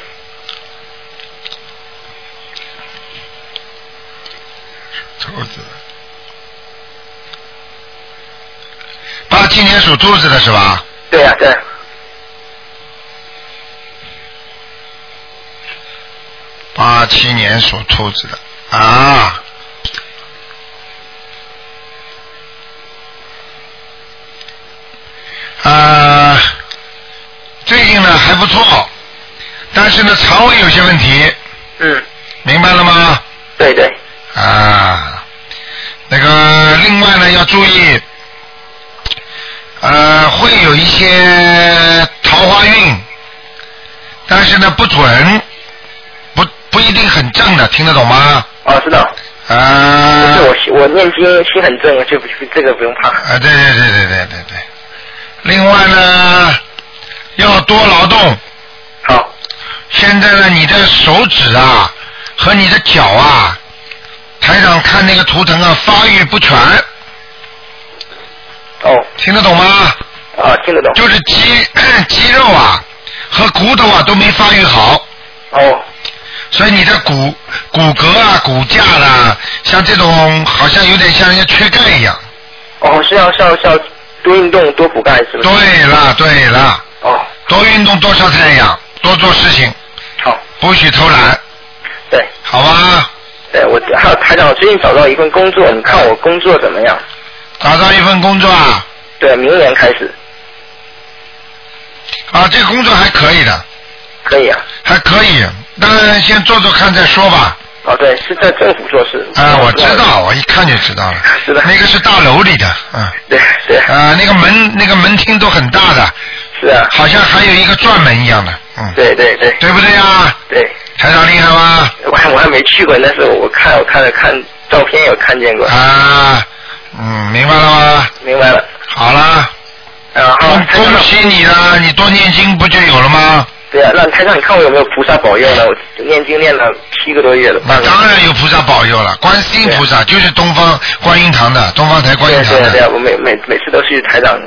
兔子，八七年属兔子的是吧？对呀、对。八七年属兔子的。啊，啊，最近呢还不错，但是呢肠胃有些问题，嗯，明白了吗？对对。啊，那个另外呢要注意，呃，会有一些桃花运，但是呢不准，不不一定很正的，听得懂吗？哦，知道。啊。不是我我念经心很正，就不这个不用怕。啊，对对对对对对对。另外呢，要多劳动。好。现在呢，你的手指啊和你的脚啊，台长看那个图腾啊，发育不全。哦。听得懂吗？啊，听得懂。就是肌 肌肉啊和骨头啊都没发育好。哦。所以你的骨骨骼啊、骨架啦，像这种好像有点像人家缺钙一样。哦，是要是要是要多运动多补钙是不是？对啦对啦。哦。多运动，多晒太阳，多做事情。好。不许偷懒。对。好吧。对，我还有台长，我最近找到一份工作，你看我工作怎么样？找到一份工作啊？对，明年开始。啊，这个工作还可以的。可以啊。还可以，当然先做做看再说吧。哦，对，是在政府做事。啊，我知道，我一看就知道了。是的。那个是大楼里的，嗯。对对。啊，那个门那个门厅都很大的。是啊。好像还有一个转门一样的，嗯。对对对。对不对呀？对。台长厉害吗？我还我还没去过，但是我看我看了看照片有看见过。啊，嗯，明白了吗？明白了。好了。啊，好。恭喜你了，你多念经不就有了吗？对啊，那台长，你看我有没有菩萨保佑呢？我念经念了七个多月了。那当然有菩萨保佑了，观世音菩萨就是东方观音堂的，东方台观音堂的。对啊对啊，我每每每次都是台长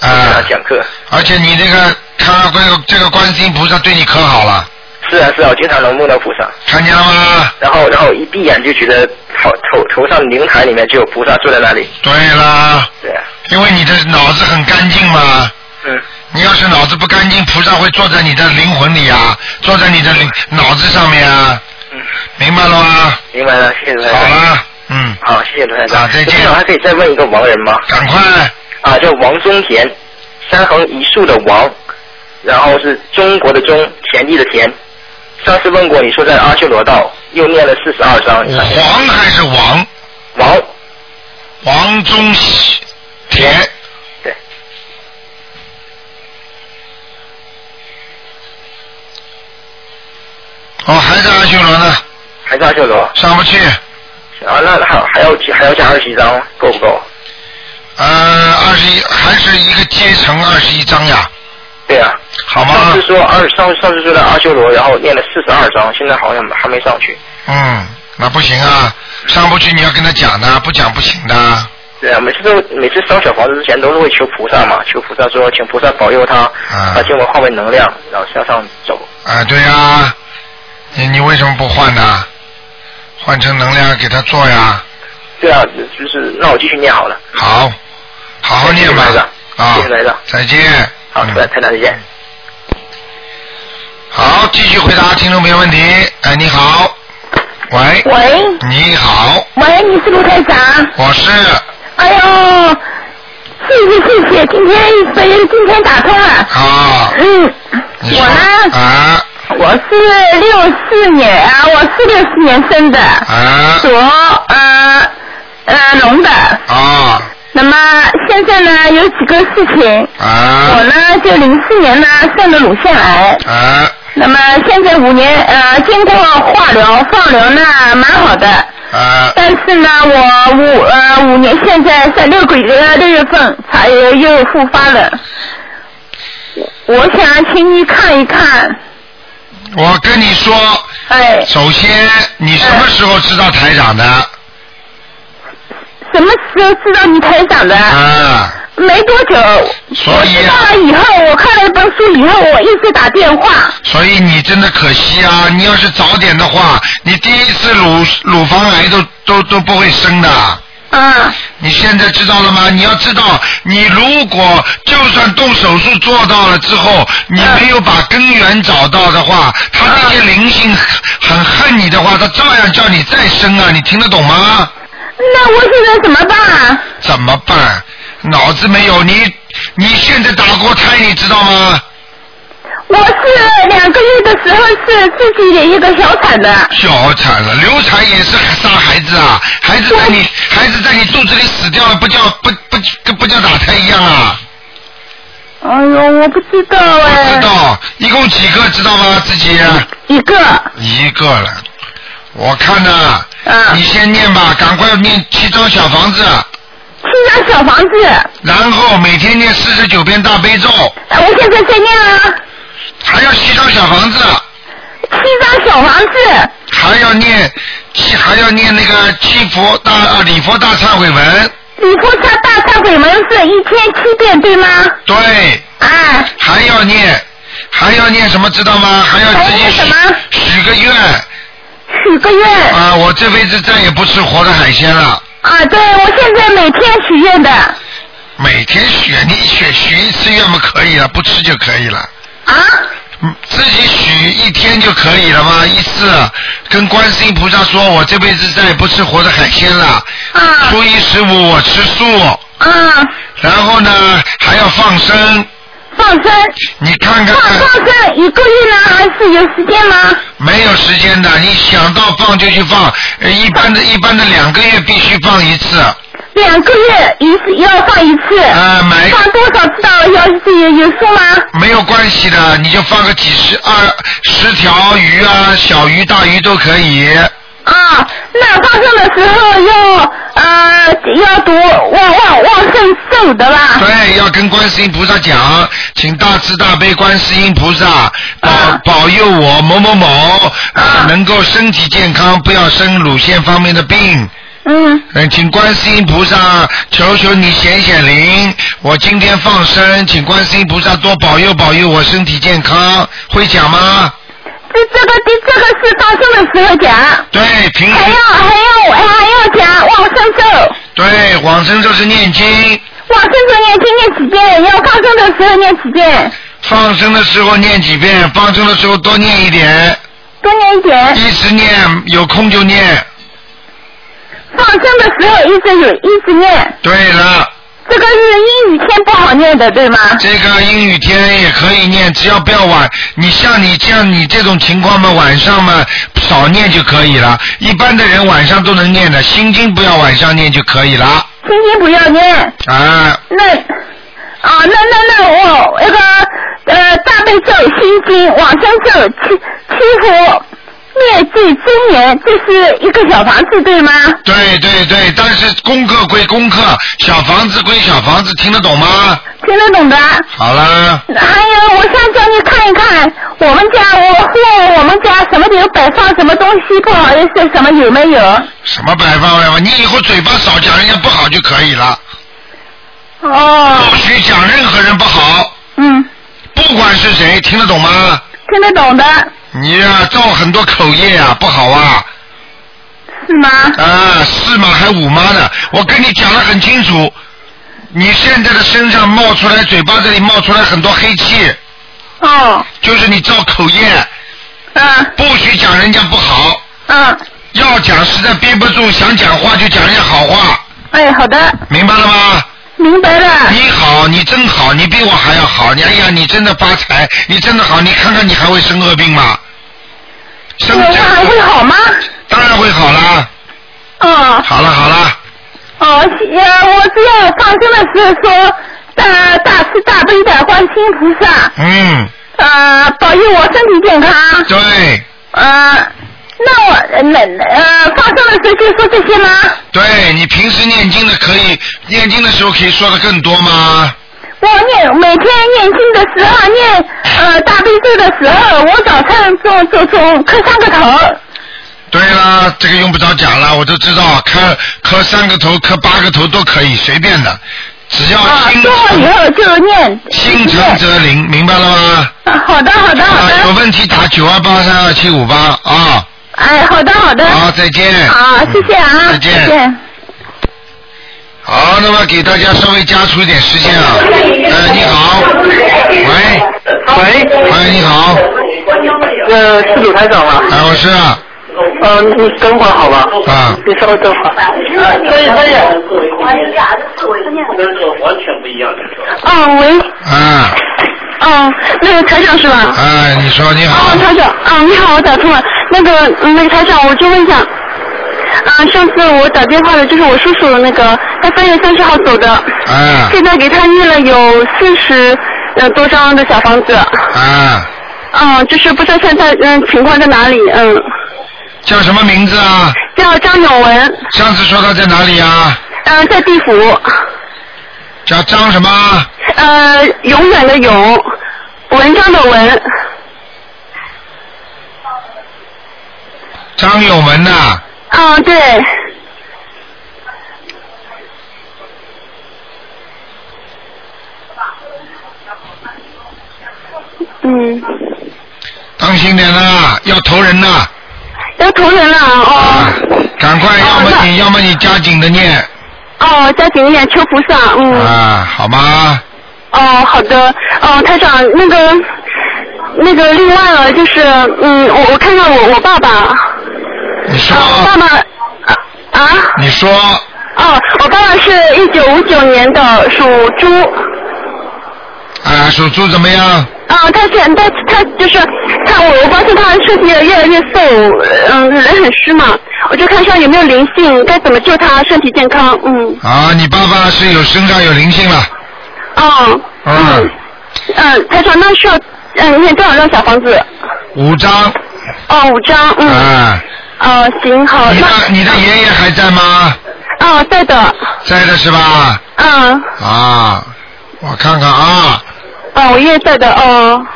啊他讲课。而且你这个看到这个这个观世音菩萨对你可好了。是啊是啊，我经常能梦到菩萨。看见了吗？然后然后一闭眼就觉得头头头上灵台里面就有菩萨坐在那里。对啦。对啊。因为你的脑子很干净嘛。嗯。你要是脑子不干净，菩萨会坐在你的灵魂里啊，坐在你的灵脑子上面啊。嗯。明白了吗？明白了，谢谢台长。好了，嗯。好，谢谢台长。啊，再见。我还可以再问一个亡人吗？赶快。啊，叫王中田，三横一竖的王，然后是中国的中，田地的田。上次问过，你说在阿修罗道，又念了四十二章。黄还是王？王。王中田。对。哦，还在阿修罗呢。还在阿修罗。上不去。啊，那还还要还要加二十一张，够不够？呃，二十一还是一个阶层二十一张呀。对啊。好吗？上次说二上上次说的阿修罗，然后念了四十二章，现在好像还没上去。嗯，那不行啊，上不去你要跟他讲的，不讲不行的。对啊，每次都每次烧小房子之前都是会求菩萨嘛，求菩萨说请菩萨保佑他，把经文化为能量，然后向上走。啊，对呀，你你为什么不换呢？换成能量给他做呀。对啊，就是那我继续念好了。好，好好念吧。啊，谢谢台长。再见。好，台台长再见。好，继续回答听众朋友问题。哎，你好，喂。喂。你好。喂，你是卢台长。我是。哎呦，谢谢谢谢，今天非今天打通了。啊。嗯。我呢？啊。我是六四年啊，我是六四年生的。啊。属呃呃龙的。啊。那么现在呢，有几个事情。啊。我呢，就零四年呢生的乳腺癌。啊。那么现在五年呃，经过化疗、放疗呢，蛮好的。啊。但是呢，我五呃五年现在在六个月六月份才又复发了。我想请你看一看。我跟你说。哎。首先，你什么时候知道台长的？什么时候知道你台长的？啊。没多久。所以。我知道了以后，我看了一本书以后，我一直打电话。所以你真的可惜啊！你要是早点的话，你第一次乳乳房癌都都都不会生的。啊。你现在知道了吗？你要知道，你如果就算动手术做到了之后，你没有把根源找到的话，他那些灵性很恨你的话，他照样叫你再生啊！你听得懂吗？那我现在怎么办啊？怎么办？脑子没有你，你现在打过胎，你知道吗？我是两个月的时候是自己的一个小产的。小产了，流产也是杀孩子啊！孩子在你孩子在你肚子里死掉了，不叫不不跟不叫打胎一样啊！哎呦，我不知道哎。知道，一共几个知道吗？自己一个。一个了，我看呢，你先念吧，赶快念七张小房子。七张小房子。然后每天念四十九遍大悲咒。哎，我现在在念啊。还要七张小房子。七张小房子。还要念七，还要念那个七佛大啊礼佛大忏悔文。礼佛大大忏悔文是一天七遍对吗？对。啊。还要念，还要念什么知道吗？还要自己许许个愿。许个愿。啊，我这辈子再也不吃活的海鲜了。啊，对，我现在每天许愿的。每天许，你许许一次愿嘛可以了，不吃就可以了。啊？自己许一天就可以了吗？一次，跟观世音菩萨说，我这辈子再也不吃活的海鲜了。啊。初一十五我吃素。啊。然后呢，还要放生。放生。你看看。放放生一个月呢，还是有时间吗？没有时间的，你想到放就去放。呃，一般的一般的两个月必须放一次。两个月一次要放一次。啊，买。放多少知道要有有数吗？没有关系的，你就放个几十二十条鱼啊，小鱼大鱼都可以。啊，那放生的时候要呃要读旺旺旺盛寿的吧？对，要跟观世音菩萨讲，请大慈大悲观世音菩萨保保佑我某某某啊能够身体健康，不要生乳腺方面的病。嗯。嗯，请观世音菩萨求求你显显灵，我今天放生，请观世音菩萨多保佑保佑我身体健康，会讲吗？这这个这这个是放生的时候讲。对，平还要还要还要讲往生咒。对，往生咒是念经。往生咒念经念几遍？要放生的时候念几遍？放生的时候念几遍，放生的时候多念一点。多念一点。一直念，有空就念。放生的时候一直有一直念。对了。这个是阴雨天不好念的，对吗？这个阴雨天也可以念，只要不要晚。你像你像你这种情况嘛，晚上嘛少念就可以了。一般的人晚上都能念的，心经不要晚上念就可以了。心经不要念。啊。那啊，那那那我那个呃大悲咒、心经、往生咒、七七佛。灭罪真言，这是一个小房子，对吗？对对对，但是功课归功课，小房子归小房子，听得懂吗？听得懂的。好了。还有，我想叫你看一看，我们家我或我们家什么有摆放什么东西不好意思，什么有没有？什么摆放呀？你以后嘴巴少讲人家不好就可以了。哦。不许讲任何人不好。嗯。不管是谁，听得懂吗？听得懂的。你呀，造很多口业啊，不好啊。是吗？啊，是吗？还五妈呢？我跟你讲的很清楚，你现在的身上冒出来，嘴巴这里冒出来很多黑气。哦。就是你造口业。嗯。不许讲人家不好。嗯。要讲实在憋不住，想讲话就讲人家好话。哎，好的。明白了吗？明白了。你好，你真好，你比我还要好。你哎呀，你真的发财，你真的好。你看看你还会生恶病吗？生我还会好吗？当然会好啦。哦。好了好了。哦，呃，我只要放生的时候说大大慈大悲的观世音菩萨。嗯。呃，保佑我身体健康。对。呃，那我那呃放生的时候就说这些吗？对你平时念经的可以，念经的时候可以说的更多吗？我念每天念经的时候，念呃大悲咒的时候，我早上做做做磕三个头。对啦，这个用不着讲了，我都知道，磕磕三个头、磕八个头都可以，随便的，只要心做完以后就念。心诚则灵，明白了吗？啊，好的好的好的。有问题打九二八三二七五八啊。哎，好的好的。好，再见。好，谢谢啊。再见。好，那么给大家稍微加出一点时间啊。呃，你好。喂。喂。喂，你好。呃，是鲁台长吗？哎，我是。呃，你等会儿好吧？啊。你稍微等会儿。可以可以。完全不一样。啊，喂。啊。啊，哦，那个台长是吧？哎，你说你好。哦，台长，啊，你好，我打通了。那个，嗯那个台长，我就问一下，啊，上次我打电话的就是我叔叔的那个，他三月三十号走的，啊现在给他念了有四十呃多张的小房子，啊，嗯，就是不知道现在嗯情况在哪里，嗯，叫什么名字啊？叫张永文，上次说他在哪里啊？嗯，在地府，叫张什么？呃，永远的永，文章的文，张永文呐、啊，对，嗯，当心点啦，要投人呐，要投人了哦。赶快，要么你，要么你加紧的念哦，加紧一点，求菩萨，嗯。啊，好吗？哦，好的。哦，台长，那个，那个，另外了，就是，嗯，我我看看我我爸爸。你说。我爸爸啊。你说哦，我爸爸是一九五九年的，属猪。啊，属猪怎么样？啊，他现他他就是他，我我发现他身体越来越瘦，嗯，人很虚嘛，我就看上有没有灵性，该怎么救他身体健康，嗯。啊，你爸爸是有身上有灵性了，哦。嗯，嗯，他说，那需要嗯念多少张小房子？五张。哦，五张，嗯。啊，哦，行好。你的你的爷爷还在吗？啊，在的。在的是吧？嗯。啊，我看看啊，哦，我爷爷在的，哦。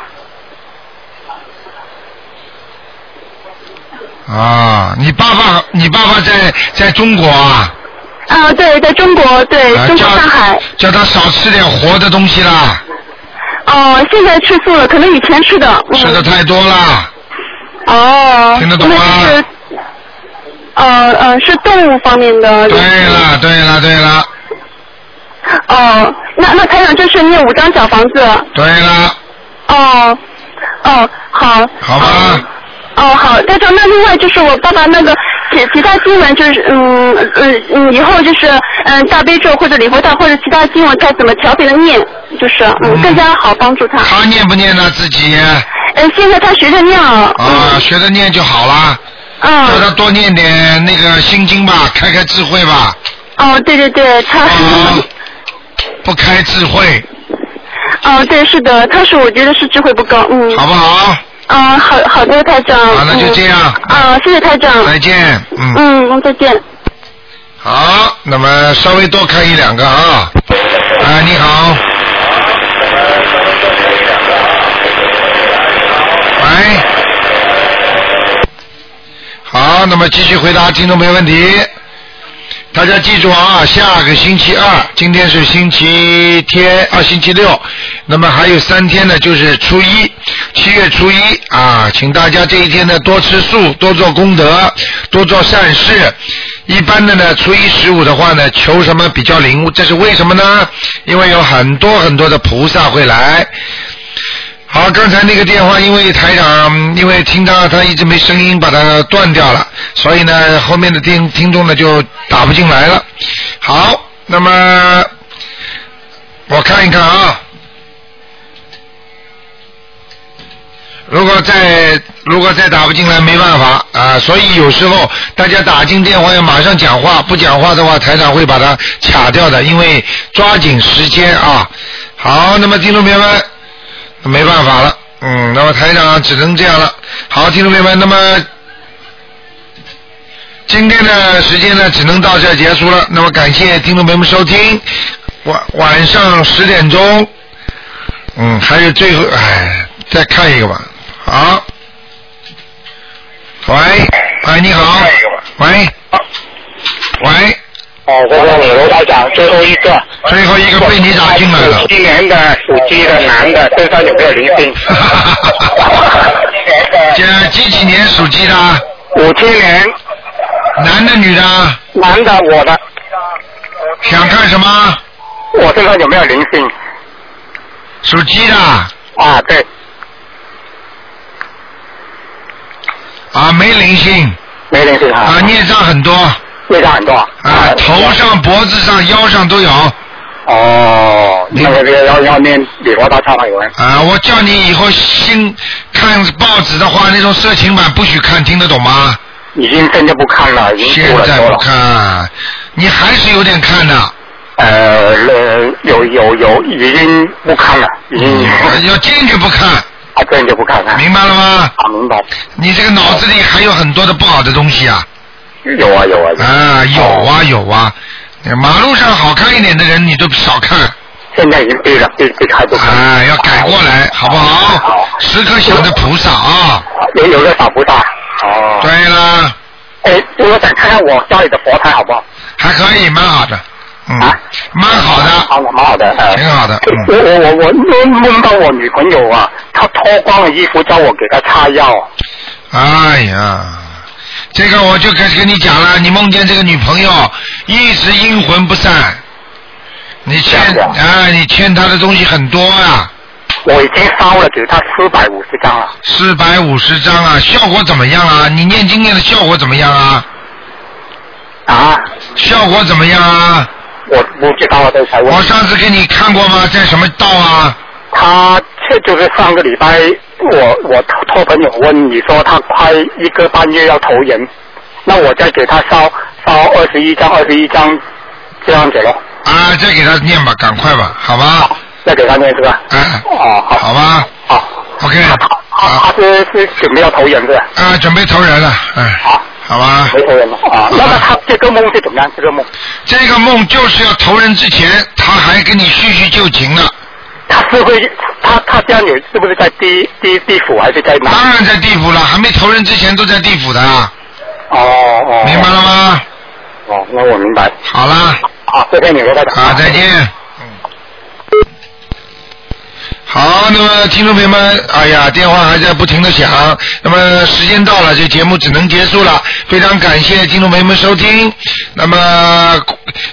啊，你爸爸你爸爸在在中国啊？啊，对，在中国，对，啊中国上海。叫他少吃点活的东西啦，哦，现在吃素了，可能以前吃的。嗯、吃的太多了。哦。听得懂吗是，呃呃，是动物方面的。对了对了对了，哦，那那台长就是念五张小房子。对了，哦，哦，好。好吧。哦，好，台长，那另外就是我爸爸那个其其他经文，就是嗯嗯嗯，以后就是嗯大悲咒或者礼佛大或者其他经文，该怎么调配的念，就是嗯更加好帮助他。他念不念呢自己？嗯，现在他学着念了。啊，学着念就好了。嗯。叫他多念点那个心经吧，开开智慧吧。哦，对对对，他。不开智慧，哦，对，是的，他是我觉得是智慧不高，嗯。好不好？啊，好好的，台长。好那就这样嗯啊，谢谢台长。再见，嗯。嗯，嗯再见。好，那么稍微多看一两个啊。哎，你好。喂。好，那么继续回答听众朋友问题。大家记住啊，下个星期二，今天是星期天啊，星期六，那么还有三天呢，就是初一，七月初一啊，请大家这一天呢多吃素，多做功德，多做善事。一般的呢，初一十五的话呢，求什么比较灵，这是为什么呢？因为有很多很多的菩萨会来。好，刚才那个电话，因为台长因为听到他一直没声音，把它断掉了，所以呢，后面的听听众呢就打不进来了。好，那么我看一看啊，如果再如果再打不进来，没办法啊，所以有时候大家打进电话要马上讲话，不讲话的话，台长会把它卡掉的，因为抓紧时间啊。好，那么听众朋友们。没办法了，嗯，那么台长只能这样了。好，听众朋友们，那么今天的时间呢，只能到这儿结束了。那么感谢听众朋友们收听，晚晚上十点钟，嗯，还有最后，哎，再看一个吧。好，喂，喂，你好，喂，喂。哦，我问你，罗台长，最后一个。最后一个被你打进来了。今年的属鸡的男的身上有没有灵性？这几几年属鸡的？五七年。男的女的？男的，我的。想看什么？我身上有没有灵性？属鸡的。啊，对。啊，没灵性。没灵性啊。啊，孽障很多。孽障很多。啊，头上、脖子上、腰上都有。哦，那个要要念礼佛大忏悔文。啊，我叫你以后新看报纸的话，那种色情版不许看，听得懂吗？已经现在不看了，已经现在不。看，你还是有点看的。呃，呃有有有，已经不看了，已经。要坚决不看。啊，坚决不看了。明白了吗？啊，明白。你这个脑子里还有很多的不好的东西啊。有啊有啊。啊，有啊有啊，马路上好看一点的人你都少看。现在已经对了，对对开不开。啊，要改过来，好不好？好。时刻想着菩萨啊。也有个小菩萨。哦。对了。哎，我想看看我家里的佛台好不好？还可以，蛮好的。嗯。蛮好的。好，蛮好的。呃挺好的。我我我我梦梦到我女朋友啊，她脱光了衣服叫我给她擦药。哎呀，这个我就开始跟你讲了，你梦见这个女朋友一直阴魂不散，你欠啊，你欠她的东西很多啊。我已经烧了给她四百五十张了。四百五十张啊，效果怎么样啊？你念经念的效果怎么样啊？啊？效果怎么样啊？我不知道啊，这才问。我上次给你看过吗？在什么道啊？他这就是上个礼拜，我我托朋友问你说他快一个半月要投人，那我再给他烧烧二十一张，二十一张这样子咯。啊，再给他念吧，赶快吧，好吧？再给他念是吧？啊。哦，好。好吧。好。OK。他他是是准备要投人是吧？啊，准备投人了，哎。好。好吧。没投人了啊？那么他这个梦是怎么样？这个梦？这个梦就是要投人之前，他还跟你叙叙旧情呢。他是会他他这样有是不是在地地地府还是在哪？当然在地府了，还没投人之前都在地府的。哦哦。明白了吗？哦，那我明白。好啦。好，谢谢你，罗台长。啊，再见。好，那么听众朋友们，哎呀，电话还在不停的响，那么时间到了，这节目只能结束了。非常感谢听众朋友们收听。那么，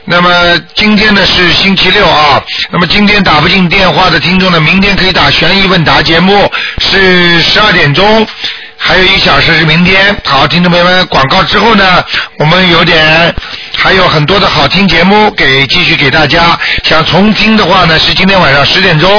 那么今天呢是星期六啊，那么今天打不进电话的听众呢，明天可以打悬疑问答节目，是十二点钟。还有一小时是明天。好，听众朋友们，广告之后呢，我们有点还有很多的好听节目给继续给大家。想重听的话呢，是今天晚上十点钟。